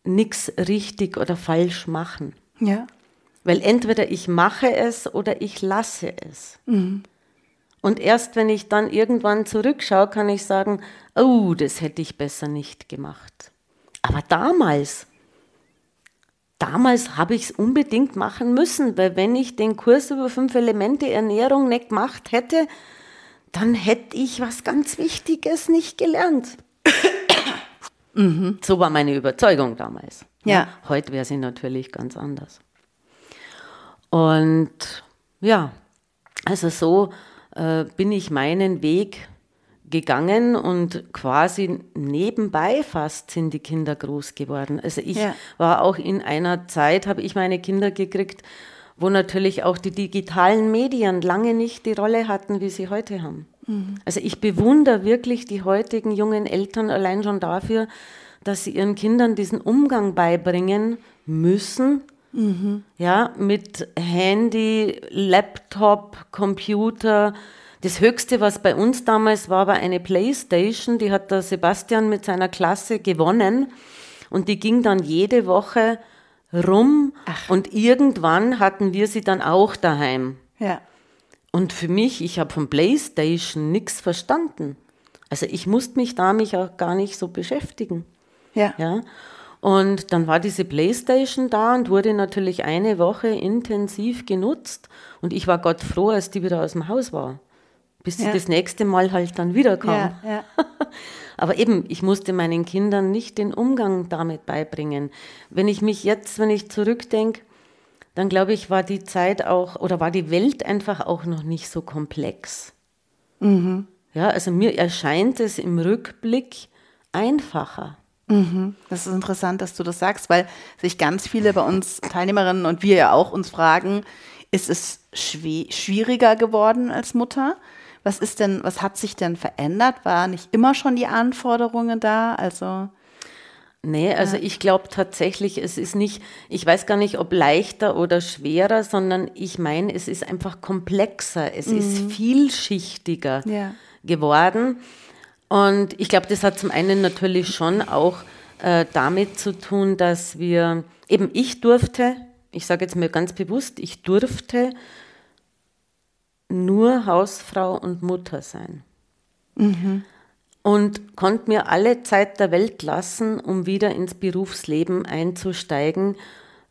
nichts richtig oder falsch machen. Ja. Weil entweder ich mache es oder ich lasse es. Mhm. Und erst wenn ich dann irgendwann zurückschaue, kann ich sagen, oh, das hätte ich besser nicht gemacht. Aber damals, damals habe ich es unbedingt machen müssen, weil wenn ich den Kurs über fünf Elemente Ernährung nicht gemacht hätte, dann hätte ich was ganz Wichtiges nicht gelernt. Mhm. So war meine Überzeugung damals. Ja. ja heute wäre sie natürlich ganz anders. Und ja, also so äh, bin ich meinen Weg gegangen und quasi nebenbei fast sind die Kinder groß geworden. Also ich ja. war auch in einer Zeit, habe ich meine Kinder gekriegt, wo natürlich auch die digitalen Medien lange nicht die Rolle hatten, wie sie heute haben. Mhm. Also ich bewundere wirklich die heutigen jungen Eltern allein schon dafür, dass sie ihren Kindern diesen Umgang beibringen müssen, mhm. ja, mit Handy, Laptop, Computer, das Höchste, was bei uns damals war, war eine Playstation. Die hat der Sebastian mit seiner Klasse gewonnen. Und die ging dann jede Woche rum. Ach. Und irgendwann hatten wir sie dann auch daheim. Ja. Und für mich, ich habe von Playstation nichts verstanden. Also ich musste mich da mich auch gar nicht so beschäftigen. Ja. ja. Und dann war diese Playstation da und wurde natürlich eine Woche intensiv genutzt. Und ich war Gott froh, als die wieder aus dem Haus war bis sie das nächste Mal halt dann wieder kam. Ja, ja. Aber eben, ich musste meinen Kindern nicht den Umgang damit beibringen. Wenn ich mich jetzt, wenn ich zurückdenke, dann glaube ich, war die Zeit auch oder war die Welt einfach auch noch nicht so komplex. Mhm. Ja, also mir erscheint es im Rückblick einfacher. Mhm. Das ist interessant, dass du das sagst, weil sich ganz viele bei uns Teilnehmerinnen und wir ja auch uns fragen, ist es schwieriger geworden als Mutter? Was ist denn, was hat sich denn verändert? War nicht immer schon die Anforderungen da? Also Nee, also ja. ich glaube tatsächlich, es ist nicht, ich weiß gar nicht, ob leichter oder schwerer, sondern ich meine, es ist einfach komplexer, es mhm. ist vielschichtiger ja. geworden. Und ich glaube, das hat zum einen natürlich schon auch äh, damit zu tun, dass wir, eben ich durfte, ich sage jetzt mir ganz bewusst, ich durfte nur Hausfrau und Mutter sein. Mhm. Und konnte mir alle Zeit der Welt lassen, um wieder ins Berufsleben einzusteigen,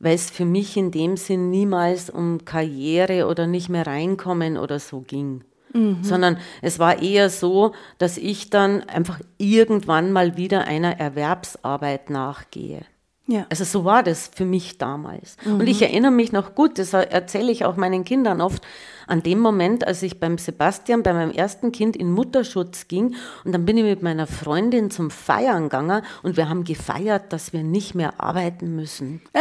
weil es für mich in dem Sinn niemals um Karriere oder nicht mehr reinkommen oder so ging. Mhm. Sondern es war eher so, dass ich dann einfach irgendwann mal wieder einer Erwerbsarbeit nachgehe. Ja. Also so war das für mich damals. Mhm. Und ich erinnere mich noch gut, das erzähle ich auch meinen Kindern oft, an dem Moment, als ich beim Sebastian, bei meinem ersten Kind in Mutterschutz ging und dann bin ich mit meiner Freundin zum Feiern gegangen und wir haben gefeiert, dass wir nicht mehr arbeiten müssen.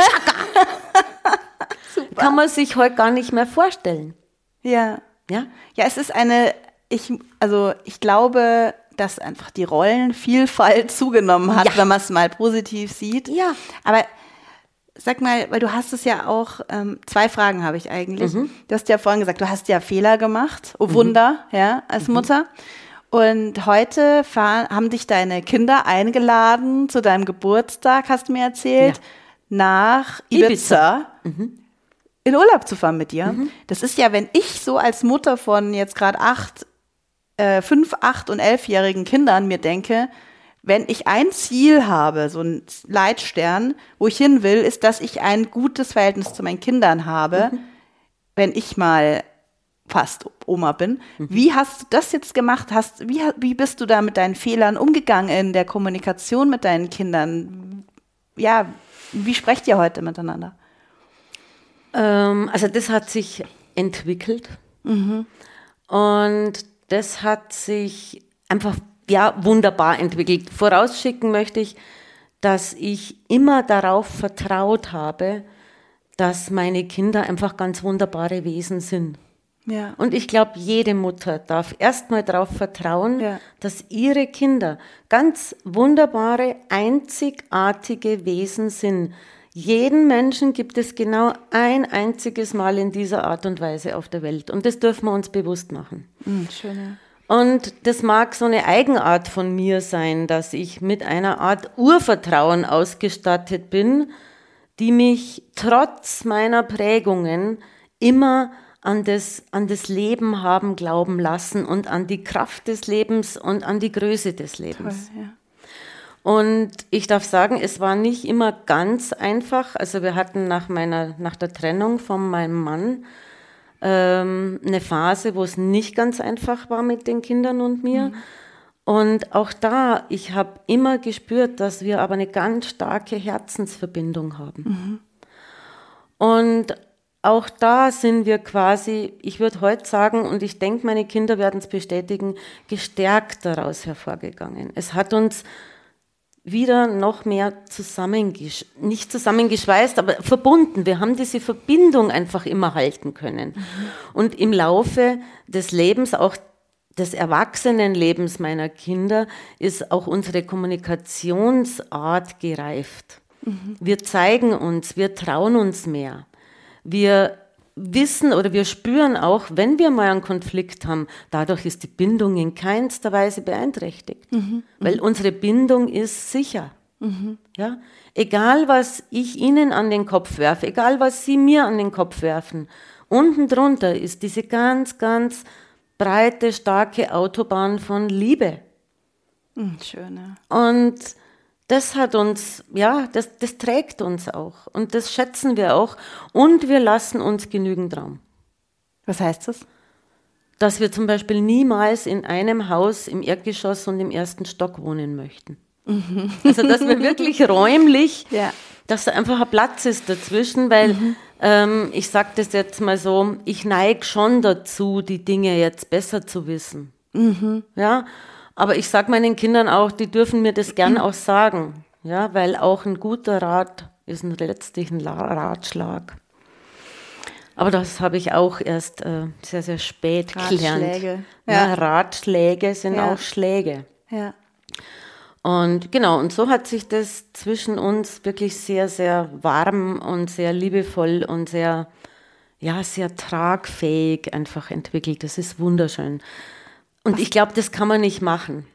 Kann man sich heute gar nicht mehr vorstellen. Ja. Ja? Ja, es ist eine, ich, also ich glaube, dass einfach die Rollenvielfalt zugenommen hat, ja. wenn man es mal positiv sieht. Ja. Aber sag mal, weil du hast es ja auch, ähm, zwei Fragen habe ich eigentlich. Mhm. Du hast ja vorhin gesagt, du hast ja Fehler gemacht, oh mhm. Wunder, ja, als mhm. Mutter. Und heute fahren, haben dich deine Kinder eingeladen zu deinem Geburtstag, hast du mir erzählt, ja. nach Ibiza, Ibiza. Mhm. in Urlaub zu fahren mit dir. Mhm. Das ist ja, wenn ich so als Mutter von jetzt gerade acht, äh, fünf, acht und elfjährigen Kindern mir denke, wenn ich ein Ziel habe, so ein Leitstern, wo ich hin will, ist, dass ich ein gutes Verhältnis zu meinen Kindern habe, mhm. wenn ich mal fast Oma bin. Mhm. Wie hast du das jetzt gemacht? Hast, wie, wie bist du da mit deinen Fehlern umgegangen in der Kommunikation mit deinen Kindern? Ja, wie sprecht ihr heute miteinander? Ähm, also das hat sich entwickelt mhm. und das hat sich einfach ja, wunderbar entwickelt. Vorausschicken möchte ich, dass ich immer darauf vertraut habe, dass meine Kinder einfach ganz wunderbare Wesen sind. Ja. Und ich glaube, jede Mutter darf erstmal darauf vertrauen, ja. dass ihre Kinder ganz wunderbare, einzigartige Wesen sind. Jeden Menschen gibt es genau ein einziges Mal in dieser Art und Weise auf der Welt. Und das dürfen wir uns bewusst machen. Mhm, schön, ja. Und das mag so eine Eigenart von mir sein, dass ich mit einer Art Urvertrauen ausgestattet bin, die mich trotz meiner Prägungen immer an das, an das Leben haben glauben lassen und an die Kraft des Lebens und an die Größe des Lebens. Toll, ja. Und ich darf sagen, es war nicht immer ganz einfach. Also wir hatten nach meiner, nach der Trennung von meinem Mann ähm, eine Phase, wo es nicht ganz einfach war mit den Kindern und mir. Mhm. Und auch da, ich habe immer gespürt, dass wir aber eine ganz starke Herzensverbindung haben. Mhm. Und auch da sind wir quasi, ich würde heute sagen, und ich denke, meine Kinder werden es bestätigen, gestärkt daraus hervorgegangen. Es hat uns wieder noch mehr zusammengesch nicht zusammengeschweißt, aber verbunden. Wir haben diese Verbindung einfach immer halten können. Mhm. Und im Laufe des Lebens, auch des Erwachsenenlebens meiner Kinder, ist auch unsere Kommunikationsart gereift. Mhm. Wir zeigen uns, wir trauen uns mehr. Wir wissen oder wir spüren auch, wenn wir mal einen Konflikt haben, dadurch ist die Bindung in keinster Weise beeinträchtigt, mhm. weil unsere Bindung ist sicher. Mhm. Ja? Egal, was ich Ihnen an den Kopf werfe, egal, was Sie mir an den Kopf werfen, unten drunter ist diese ganz, ganz breite, starke Autobahn von Liebe. Mhm, schön, ja. Und das hat uns, ja, das, das trägt uns auch und das schätzen wir auch und wir lassen uns genügend Raum. Was heißt das? Dass wir zum Beispiel niemals in einem Haus im Erdgeschoss und im ersten Stock wohnen möchten. Mhm. Also dass wir wirklich räumlich, ja. dass da einfach ein Platz ist dazwischen, weil mhm. ähm, ich sage das jetzt mal so, ich neige schon dazu, die Dinge jetzt besser zu wissen. Mhm. Ja, aber ich sage meinen Kindern auch, die dürfen mir das gern auch sagen. Ja, weil auch ein guter Rat ist ein letztlich ein Ratschlag. Aber das habe ich auch erst äh, sehr, sehr spät Ratschläge. gelernt. Ja. ja. Ratschläge sind ja. auch Schläge. Ja. Und genau, und so hat sich das zwischen uns wirklich sehr, sehr warm und sehr liebevoll und sehr, ja, sehr tragfähig einfach entwickelt. Das ist wunderschön. Und ich glaube, das kann man nicht machen.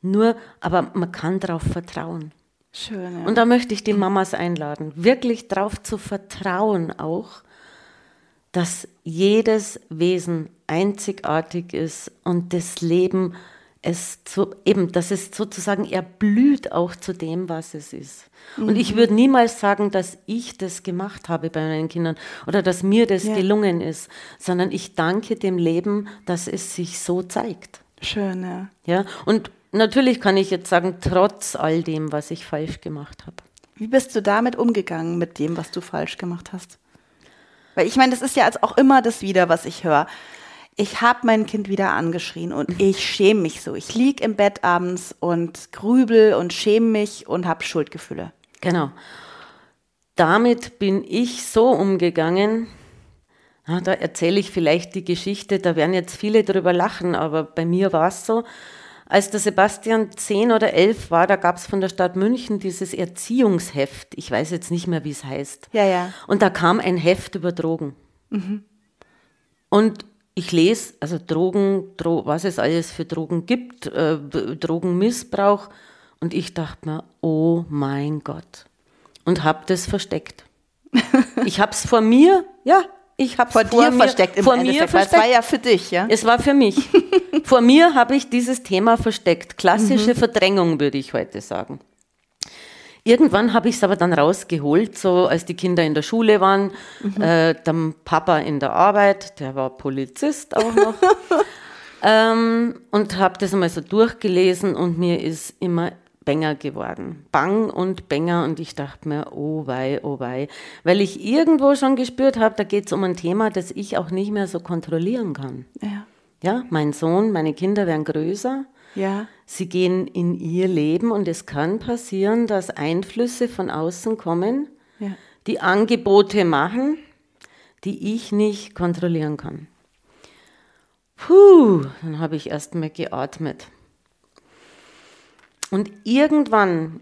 Nur, aber man kann darauf vertrauen. Schön. Ja. Und da möchte ich die Mamas einladen, wirklich darauf zu vertrauen auch, dass jedes Wesen einzigartig ist und das Leben es zu, eben, dass es sozusagen erblüht auch zu dem, was es ist. Mhm. Und ich mhm. würde niemals sagen, dass ich das gemacht habe bei meinen Kindern oder dass mir das ja. gelungen ist, sondern ich danke dem Leben, dass es sich so zeigt. Schön, ja. Ja, und natürlich kann ich jetzt sagen, trotz all dem, was ich falsch gemacht habe. Wie bist du damit umgegangen, mit dem, was du falsch gemacht hast? Weil ich meine, das ist ja auch immer das wieder, was ich höre ich habe mein Kind wieder angeschrien und mhm. ich schäme mich so. Ich lieg im Bett abends und grübel und schäme mich und habe Schuldgefühle. Genau. Damit bin ich so umgegangen. Da erzähle ich vielleicht die Geschichte, da werden jetzt viele drüber lachen, aber bei mir war es so. Als der Sebastian zehn oder elf war, da gab es von der Stadt München dieses Erziehungsheft. Ich weiß jetzt nicht mehr, wie es heißt. Ja, ja. Und da kam ein Heft über Drogen. Mhm. Und ich lese, also Drogen, Dro was es alles für Drogen gibt, äh, Drogenmissbrauch. Und ich dachte mir, oh mein Gott. Und habe das versteckt. ich habe es vor mir, ja, ich habe vor, vor dir mir, versteckt. Im vor mir versteckt. Es war ja für dich, ja? Es war für mich. vor mir habe ich dieses Thema versteckt. Klassische mhm. Verdrängung, würde ich heute sagen. Irgendwann habe ich es aber dann rausgeholt, so als die Kinder in der Schule waren, mhm. äh, der Papa in der Arbeit, der war Polizist auch noch. ähm, und habe das einmal so durchgelesen und mir ist immer Bänger geworden. Bang und Bänger und ich dachte mir, oh wei, oh wei. Weil ich irgendwo schon gespürt habe, da geht es um ein Thema, das ich auch nicht mehr so kontrollieren kann. Ja. Ja, mein Sohn, meine Kinder werden größer. Ja. Sie gehen in ihr Leben und es kann passieren, dass Einflüsse von außen kommen, ja. die Angebote machen, die ich nicht kontrollieren kann. Puh, dann habe ich erst mal geatmet. Und irgendwann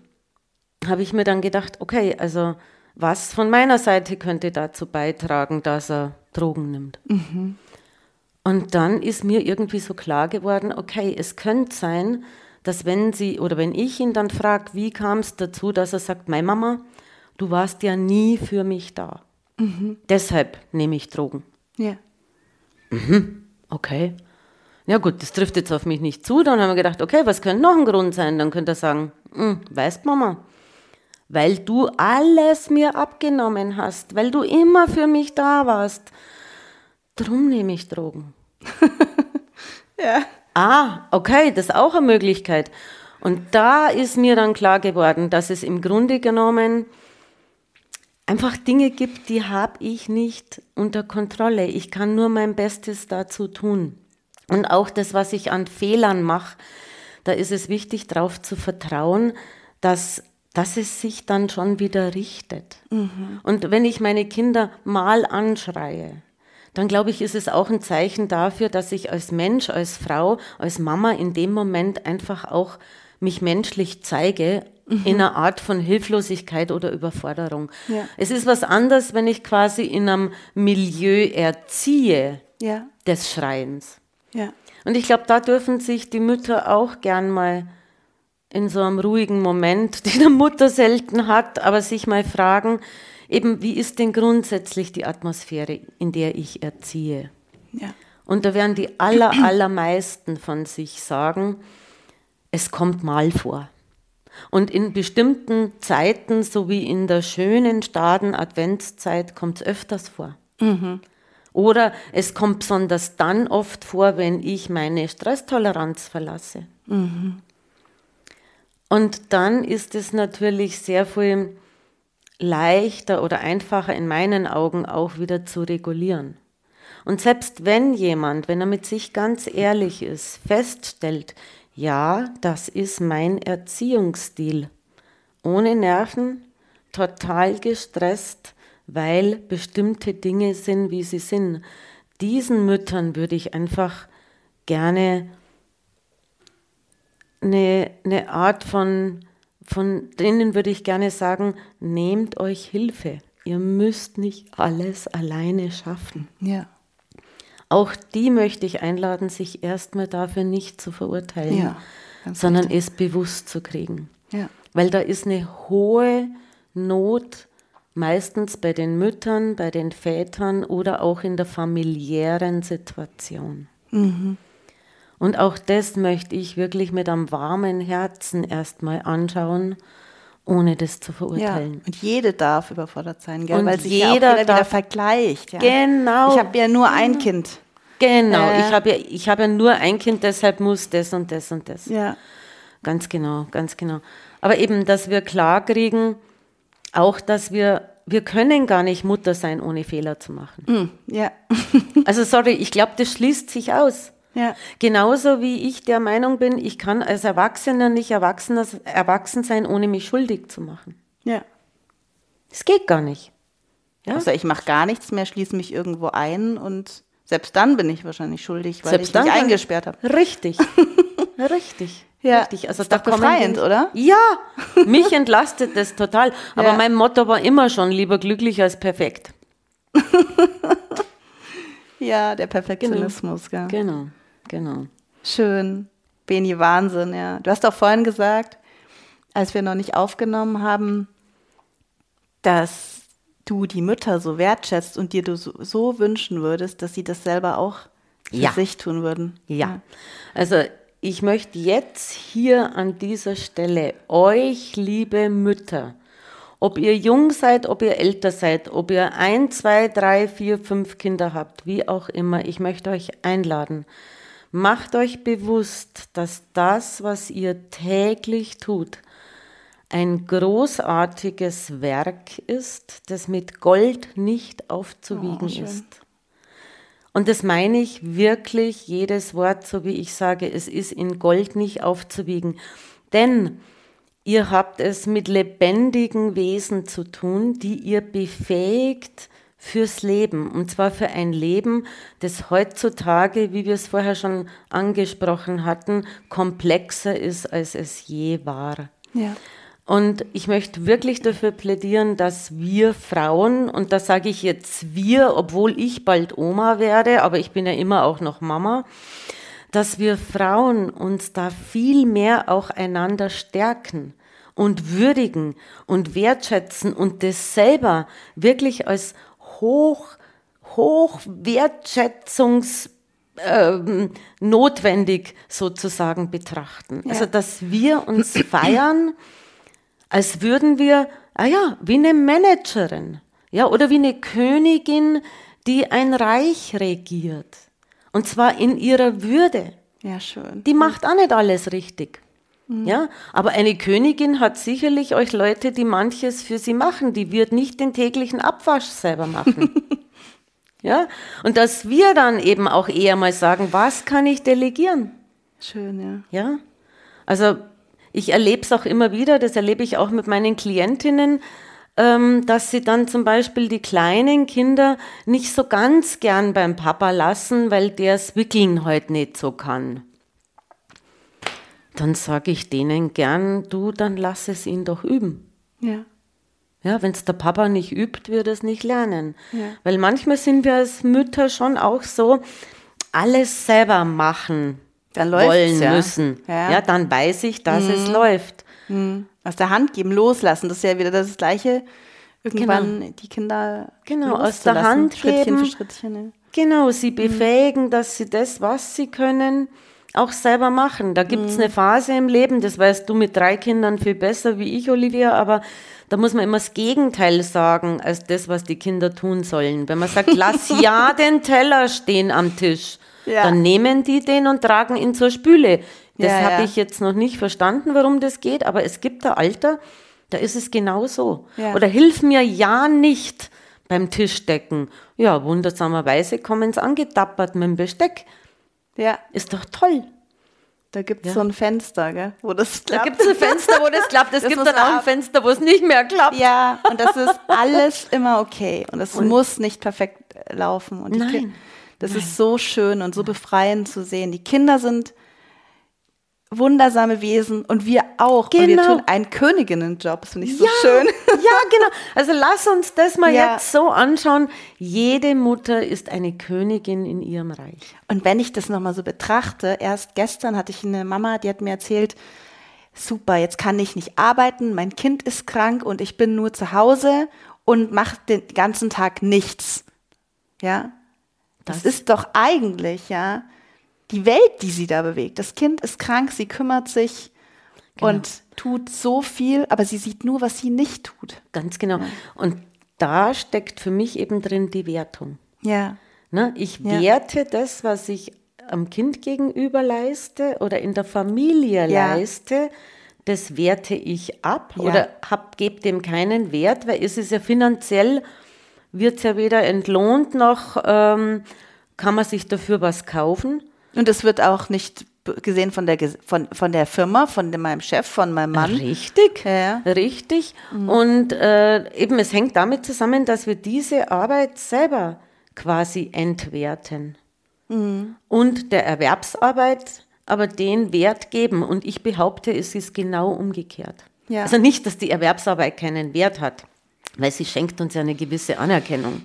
habe ich mir dann gedacht, okay, also was von meiner Seite könnte dazu beitragen, dass er Drogen nimmt? Mhm. Und dann ist mir irgendwie so klar geworden, okay, es könnte sein, dass wenn sie oder wenn ich ihn dann frage, wie kam es dazu, dass er sagt, meine Mama, du warst ja nie für mich da. Mhm. Deshalb nehme ich Drogen. Ja. Mhm. Okay. Ja gut, das trifft jetzt auf mich nicht zu. Dann haben wir gedacht, okay, was könnte noch ein Grund sein? Dann könnte er sagen, hm, weißt Mama, weil du alles mir abgenommen hast, weil du immer für mich da warst. Drum nehme ich Drogen. ja. Ah, okay, das ist auch eine Möglichkeit. Und da ist mir dann klar geworden, dass es im Grunde genommen einfach Dinge gibt, die habe ich nicht unter Kontrolle. Ich kann nur mein Bestes dazu tun. Und auch das, was ich an Fehlern mache, da ist es wichtig, darauf zu vertrauen, dass, dass es sich dann schon wieder richtet. Mhm. Und wenn ich meine Kinder mal anschreie, dann glaube ich, ist es auch ein Zeichen dafür, dass ich als Mensch, als Frau, als Mama in dem Moment einfach auch mich menschlich zeige mhm. in einer Art von Hilflosigkeit oder Überforderung. Ja. Es ist was anderes, wenn ich quasi in einem Milieu erziehe ja. des Schreiens. Ja. Und ich glaube, da dürfen sich die Mütter auch gern mal in so einem ruhigen Moment, den eine Mutter selten hat, aber sich mal fragen, eben, wie ist denn grundsätzlich die Atmosphäre, in der ich erziehe? Ja. Und da werden die aller, allermeisten von sich sagen, es kommt mal vor. Und in bestimmten Zeiten, so wie in der schönen starren Adventszeit, kommt es öfters vor. Mhm. Oder es kommt besonders dann oft vor, wenn ich meine Stresstoleranz verlasse. Mhm. Und dann ist es natürlich sehr viel leichter oder einfacher in meinen Augen auch wieder zu regulieren. Und selbst wenn jemand, wenn er mit sich ganz ehrlich ist, feststellt, ja, das ist mein Erziehungsstil, ohne Nerven, total gestresst, weil bestimmte Dinge sind, wie sie sind. Diesen Müttern würde ich einfach gerne eine, eine Art von von denen würde ich gerne sagen, nehmt euch Hilfe. Ihr müsst nicht alles alleine schaffen. Ja. Auch die möchte ich einladen, sich erstmal dafür nicht zu verurteilen, ja, sondern richtig. es bewusst zu kriegen. Ja. Weil da ist eine hohe Not, meistens bei den Müttern, bei den Vätern oder auch in der familiären Situation. Mhm. Und auch das möchte ich wirklich mit einem warmen Herzen erstmal anschauen, ohne das zu verurteilen. Ja, und jede darf überfordert sein, gell? weil sich jeder ja auch wieder vergleicht. Ja. Genau. Ich habe ja nur ein Kind. Genau, äh. ich habe ja, ich hab ja nur ein Kind, deshalb muss das und das und das. Ja. Ganz genau, ganz genau. Aber eben, dass wir klar kriegen, auch, dass wir, wir können gar nicht Mutter sein, ohne Fehler zu machen. Mm, ja. also sorry, ich glaube, das schließt sich aus. Ja. Genauso wie ich der Meinung bin, ich kann als Erwachsener nicht Erwachsener, erwachsen sein, ohne mich schuldig zu machen. Ja. Es geht gar nicht. Ja? Also ich mache gar nichts mehr, schließe mich irgendwo ein und selbst dann bin ich wahrscheinlich schuldig, weil selbst ich mich eingesperrt habe. Richtig. Richtig. Ja, Richtig. Also da befreiend, oder? Ja, mich entlastet das total. Aber ja. mein Motto war immer schon lieber glücklich als perfekt. ja, der Perfektionismus, genau. Gell? Genau. Genau. Schön. Beni, Wahnsinn, ja. Du hast auch vorhin gesagt, als wir noch nicht aufgenommen haben, dass du die Mütter so wertschätzt und dir du so, so wünschen würdest, dass sie das selber auch für ja. sich tun würden. Ja. ja. Also ich möchte jetzt hier an dieser Stelle euch, liebe Mütter, ob ihr jung seid, ob ihr älter seid, ob ihr ein, zwei, drei, vier, fünf Kinder habt, wie auch immer, ich möchte euch einladen, Macht euch bewusst, dass das, was ihr täglich tut, ein großartiges Werk ist, das mit Gold nicht aufzuwiegen oh, ist. Und das meine ich wirklich jedes Wort, so wie ich sage, es ist in Gold nicht aufzuwiegen. Denn ihr habt es mit lebendigen Wesen zu tun, die ihr befähigt, fürs Leben. Und zwar für ein Leben, das heutzutage, wie wir es vorher schon angesprochen hatten, komplexer ist, als es je war. Ja. Und ich möchte wirklich dafür plädieren, dass wir Frauen, und das sage ich jetzt wir, obwohl ich bald Oma werde, aber ich bin ja immer auch noch Mama, dass wir Frauen uns da viel mehr auch einander stärken und würdigen und wertschätzen und das selber wirklich als hoch, hoch wertschätzungs ähm, notwendig sozusagen betrachten. Ja. Also, dass wir uns feiern, als würden wir, ah ja, wie eine Managerin, ja, oder wie eine Königin, die ein Reich regiert. Und zwar in ihrer Würde. Ja, schön. Die macht auch nicht alles richtig. Ja, aber eine Königin hat sicherlich euch Leute, die manches für sie machen. Die wird nicht den täglichen Abwasch selber machen. ja, und dass wir dann eben auch eher mal sagen, was kann ich delegieren? Schön, ja. Ja, also ich erlebe es auch immer wieder, das erlebe ich auch mit meinen Klientinnen, ähm, dass sie dann zum Beispiel die kleinen Kinder nicht so ganz gern beim Papa lassen, weil der das Wickeln heute nicht so kann. Dann sage ich denen gern, du, dann lass es ihn doch üben. Ja. Ja, wenn es der Papa nicht übt, wird er es nicht lernen. Ja. Weil manchmal sind wir als Mütter schon auch so, alles selber machen wollen ja. müssen. Ja. Ja. dann weiß ich, dass es läuft. Aus der Hand geben, loslassen. Das ist ja wieder das Gleiche. Irgendwann die Kinder Genau, aus der Hand Schrittchen geben. für Schrittchen. Ja. Genau, sie befähigen, dass sie das, was sie können, auch selber machen. Da gibt es eine Phase im Leben, das weißt du mit drei Kindern viel besser wie ich, Olivia, aber da muss man immer das Gegenteil sagen, als das, was die Kinder tun sollen. Wenn man sagt, lass ja den Teller stehen am Tisch, Ja. dann nehmen die den und tragen ihn zur Spüle. Das Ja, habe ja. ich jetzt noch nicht verstanden, warum das geht, aber es gibt ein Alter, da ist es genau so. Ja. Oder hilf mir ja nicht beim Tischdecken. Ja, wundersamerweise kommen sie angetappert mit dem Besteck. Ja, Ist doch toll. da gibt es Ja. so ein Fenster, gell, wo das Da klappt. gibt es ein Fenster, wo das klappt. Es Das gibt dann auch ein. Fenster, wo es nicht mehr klappt. Ja, und das ist alles immer okay. Und es muss nicht perfekt laufen. Und Nein. Ki- das ist so schön und so befreiend zu sehen. Die Kinder sind wundersame Wesen und wir auch. Und wir Genau. tun einen Königinnenjob. Das finde ich so ja, schön. Ja, genau. Also lass uns das mal Ja. jetzt so anschauen. Jede Mutter ist eine Königin in ihrem Reich. Und wenn ich das nochmal so betrachte, erst gestern hatte ich eine Mama, die hat mir erzählt, super, jetzt kann ich nicht arbeiten, mein Kind ist krank und ich bin nur zu Hause und mache den ganzen Tag nichts. Ja, das, Das- ist doch eigentlich, ja, die Welt, die sie da bewegt. Das Kind ist krank, sie kümmert sich Genau. und tut so viel, aber sie sieht nur, was sie nicht tut. Ganz genau. Und da steckt für mich eben drin die Wertung. Ja, Ne? Ich Ja. werte das, was ich am Kind gegenüber leiste oder in der Familie Ja. leiste, das werte ich ab Ja. oder gebe dem keinen Wert, weil es ist ja finanziell, wird es ja weder entlohnt noch ähm, kann man sich dafür was kaufen. Und es wird auch nicht gesehen von der, von, von der Firma, von meinem Chef, von meinem Mann. Richtig, Ja. richtig. Und äh, eben es hängt damit zusammen, dass wir diese Arbeit selber quasi entwerten Mhm. und der Erwerbsarbeit aber den Wert geben. Und ich behaupte, es ist genau umgekehrt. Ja. Also nicht, dass die Erwerbsarbeit keinen Wert hat, weil sie schenkt uns ja eine gewisse Anerkennung.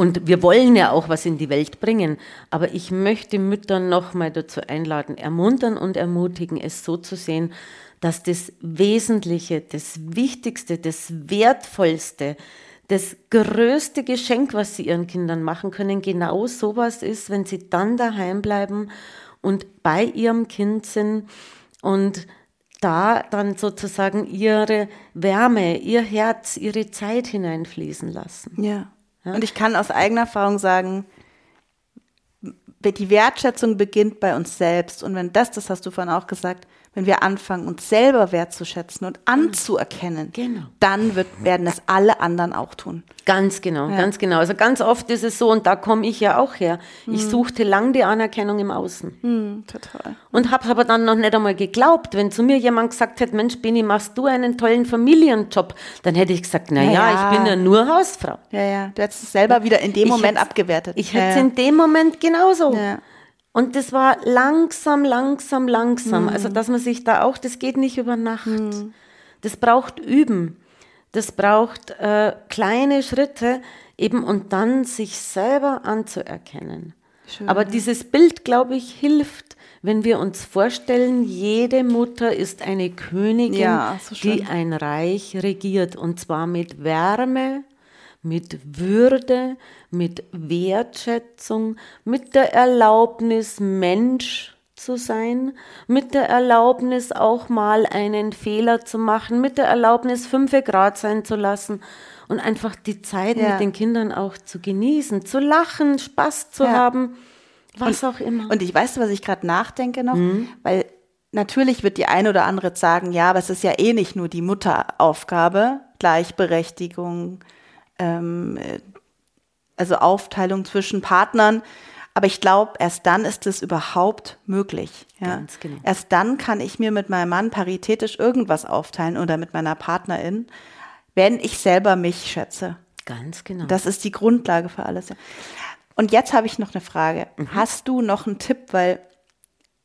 Und wir wollen ja auch was in die Welt bringen. Aber ich möchte Mütter nochmal dazu einladen, ermuntern und ermutigen, es so zu sehen, dass das Wesentliche, das Wichtigste, das Wertvollste, das größte Geschenk, was sie ihren Kindern machen können, genau sowas ist, wenn sie dann daheim bleiben und bei ihrem Kind sind und da dann sozusagen ihre Wärme, ihr Herz, ihre Zeit hineinfließen lassen. Ja. Und ich kann aus eigener Erfahrung sagen, die Wertschätzung beginnt bei uns selbst. Und wenn das, das hast du vorhin auch gesagt, wenn wir anfangen, uns selber wertzuschätzen und anzuerkennen, Genau. dann wird, werden es alle anderen auch tun. Ganz genau, ganz genau. Also ganz oft ist es so, und da komme ich ja auch her. Ich suchte lang die Anerkennung im Außen. Hm, total. Und habe aber dann noch nicht einmal geglaubt. Wenn zu mir jemand gesagt hätte, Mensch, Bini, machst du einen tollen Familienjob? Dann hätte ich gesagt, na Na ja, ja. ich bin ja nur Hausfrau. Ja, ja. Du hättest es selber wieder in dem Ich Moment abgewertet. Ich ja, hätte es ja. in dem Moment genauso. Ja. Und das war langsam, langsam, langsam. Also, Hm. dass man sich da auch, das geht nicht über Nacht. Das braucht Üben. Das braucht äh, kleine Schritte eben und dann sich selber anzuerkennen. Schön, Aber dieses Bild, glaube ich, hilft, wenn wir uns vorstellen, jede Mutter ist eine Königin, Ja, so die ein Reich regiert und zwar mit Wärme, mit Würde, mit Wertschätzung, mit der Erlaubnis, Mensch zu sein, mit der Erlaubnis auch mal einen Fehler zu machen, mit der Erlaubnis, fünf Grad sein zu lassen und einfach die Zeit Ja. mit den Kindern auch zu genießen, zu lachen, Spaß zu Ja. haben. Was und, auch immer. Und ich weiß, was ich gerade nachdenke noch, mhm. weil natürlich wird die eine oder andere sagen, ja, aber es ist ja eh nicht nur die Mutteraufgabe, Gleichberechtigung, ähm, also Aufteilung zwischen Partnern. Aber ich glaube, erst dann ist es überhaupt möglich. Ja? Ganz genau. Erst dann kann ich mir mit meinem Mann paritätisch irgendwas aufteilen oder mit meiner Partnerin, wenn ich selber mich schätze. Ganz genau. Das ist die Grundlage für alles. Und jetzt habe ich noch eine Frage. Mhm. Hast du noch einen Tipp, weil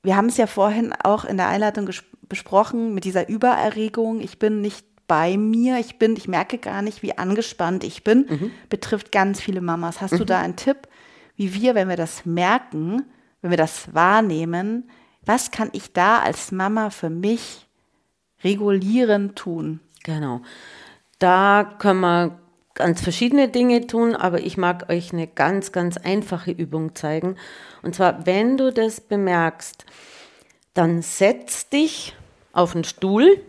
wir haben es ja vorhin auch in der Einleitung besprochen mit dieser Übererregung. Ich bin nicht bei mir, ich bin, ich merke gar nicht, wie angespannt ich bin. Mhm. Betrifft ganz viele Mamas. Hast mhm. du da einen Tipp, wie wir, wenn wir das merken, wenn wir das wahrnehmen, was kann ich da als Mama für mich regulierend tun? Genau. Da können wir ganz verschiedene Dinge tun, aber ich mag euch eine ganz, ganz einfache Übung zeigen. Und zwar, wenn du das bemerkst, dann setz dich auf einen Stuhl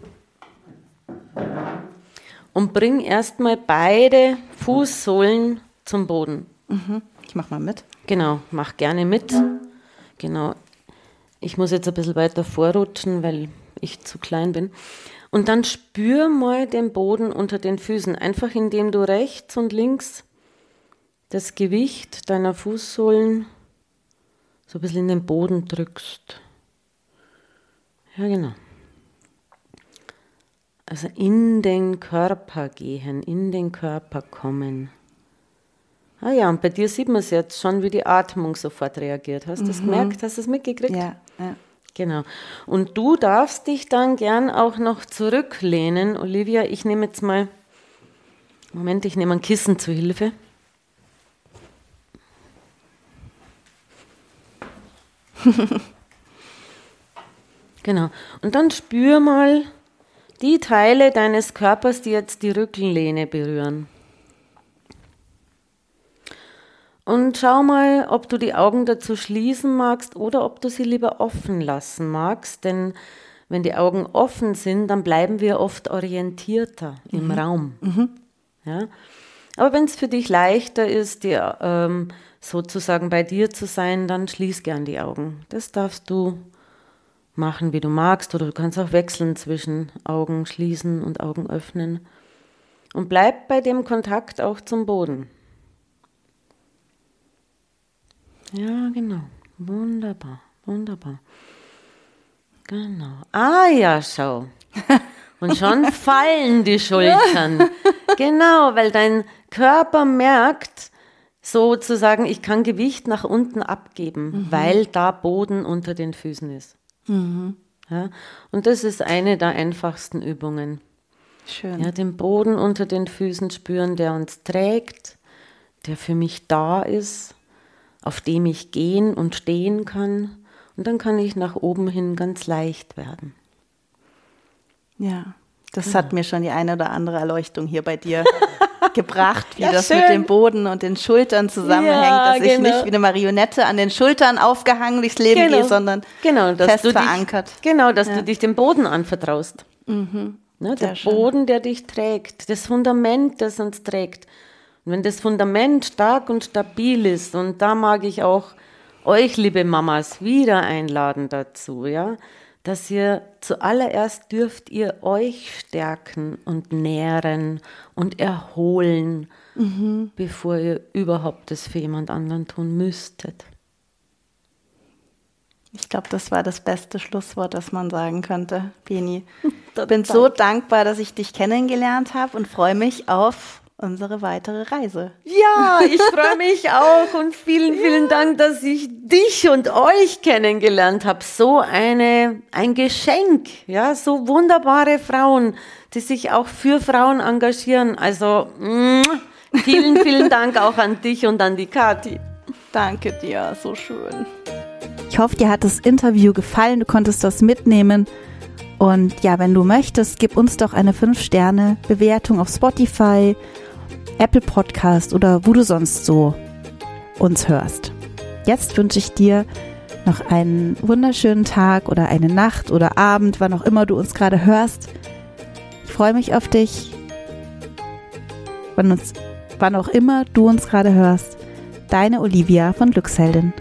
und bring erstmal beide Fußsohlen zum Boden. Mhm. Ich mach mal mit. Genau, mach gerne mit. Genau. Ich muss jetzt ein bisschen weiter vorrutschen, weil ich zu klein bin. Und dann spür mal den Boden unter den Füßen, einfach indem du rechts und links das Gewicht deiner Fußsohlen so ein bisschen in den Boden drückst. Ja, genau. Also in den Körper gehen, in den Körper kommen. Ah ja, und bei dir sieht man es jetzt schon, wie die Atmung sofort reagiert. Hast du mhm. das gemerkt? Hast du es mitgekriegt? Ja, ja. Genau. Und du darfst dich dann gern auch noch zurücklehnen. Olivia, ich nehme jetzt mal, Moment, ich nehme ein Kissen zu Hilfe. genau. Und dann spür mal die Teile deines Körpers, die jetzt die Rückenlehne berühren. Und schau mal, ob du die Augen dazu schließen magst oder ob du sie lieber offen lassen magst. Denn wenn die Augen offen sind, dann bleiben wir oft orientierter mhm. im Raum. Mhm. Ja? Aber wenn es für dich leichter ist, die, ähm, sozusagen bei dir zu sein, dann schließ gern die Augen. Das darfst du machen, wie du magst. Oder du kannst auch wechseln zwischen Augen schließen und Augen öffnen. Und bleib bei dem Kontakt auch zum Boden. Ja, genau. Wunderbar, wunderbar. Genau. Ah ja, schau. Und schon fallen die Schultern. Genau, weil dein Körper merkt sozusagen, ich kann Gewicht nach unten abgeben, mhm. weil da Boden unter den Füßen ist. Mhm. Ja, und das ist eine der einfachsten Übungen. Schön. Ja, den Boden unter den Füßen spüren, der uns trägt, der für mich da ist auf dem ich gehen und stehen kann. Und dann kann ich nach oben hin ganz leicht werden. Ja, das ja. hat mir schon die eine oder andere Erleuchtung hier bei dir gebracht, wie ja, das schön. mit dem Boden und den Schultern zusammenhängt, ja, dass genau. ich nicht wie eine Marionette an den Schultern aufgehangen durchs Leben genau. gehe, sondern genau, fest dich, verankert. Genau, dass du dich dem Boden anvertraust. Mhm. Ne, der schön. Boden, der dich trägt, das Fundament, das uns trägt. Und wenn das Fundament stark und stabil ist, und da mag ich auch euch, liebe Mamas, wieder einladen dazu, ja, dass ihr zuallererst dürft ihr euch stärken und nähren und erholen, mhm. bevor ihr überhaupt das für jemand anderen tun müsstet. Ich glaube, das war das beste Schlusswort, das man sagen könnte, Beni. Ich bin so dankbar, dass ich dich kennengelernt habe und freue mich auf unsere weitere Reise. Ja, ich freue mich auch und vielen, vielen ja. Dank, dass ich dich und euch kennengelernt habe. So eine, ein Geschenk, ja, so wunderbare Frauen, die sich auch für Frauen engagieren. Also, vielen, vielen Dank auch an dich und an die Kathi. Danke dir, so schön. Ich hoffe, dir hat das Interview gefallen, du konntest das mitnehmen. Und ja, wenn du möchtest, gib uns doch eine 5-Sterne-Bewertung auf Spotify Apple Podcast oder wo du sonst so uns hörst. Jetzt wünsche ich dir noch einen wunderschönen Tag oder eine Nacht oder Abend, wann auch immer du uns gerade hörst. Ich freue mich auf dich. Wann, uns, wann auch immer du uns gerade hörst. Deine Olivia von Glücksheldin.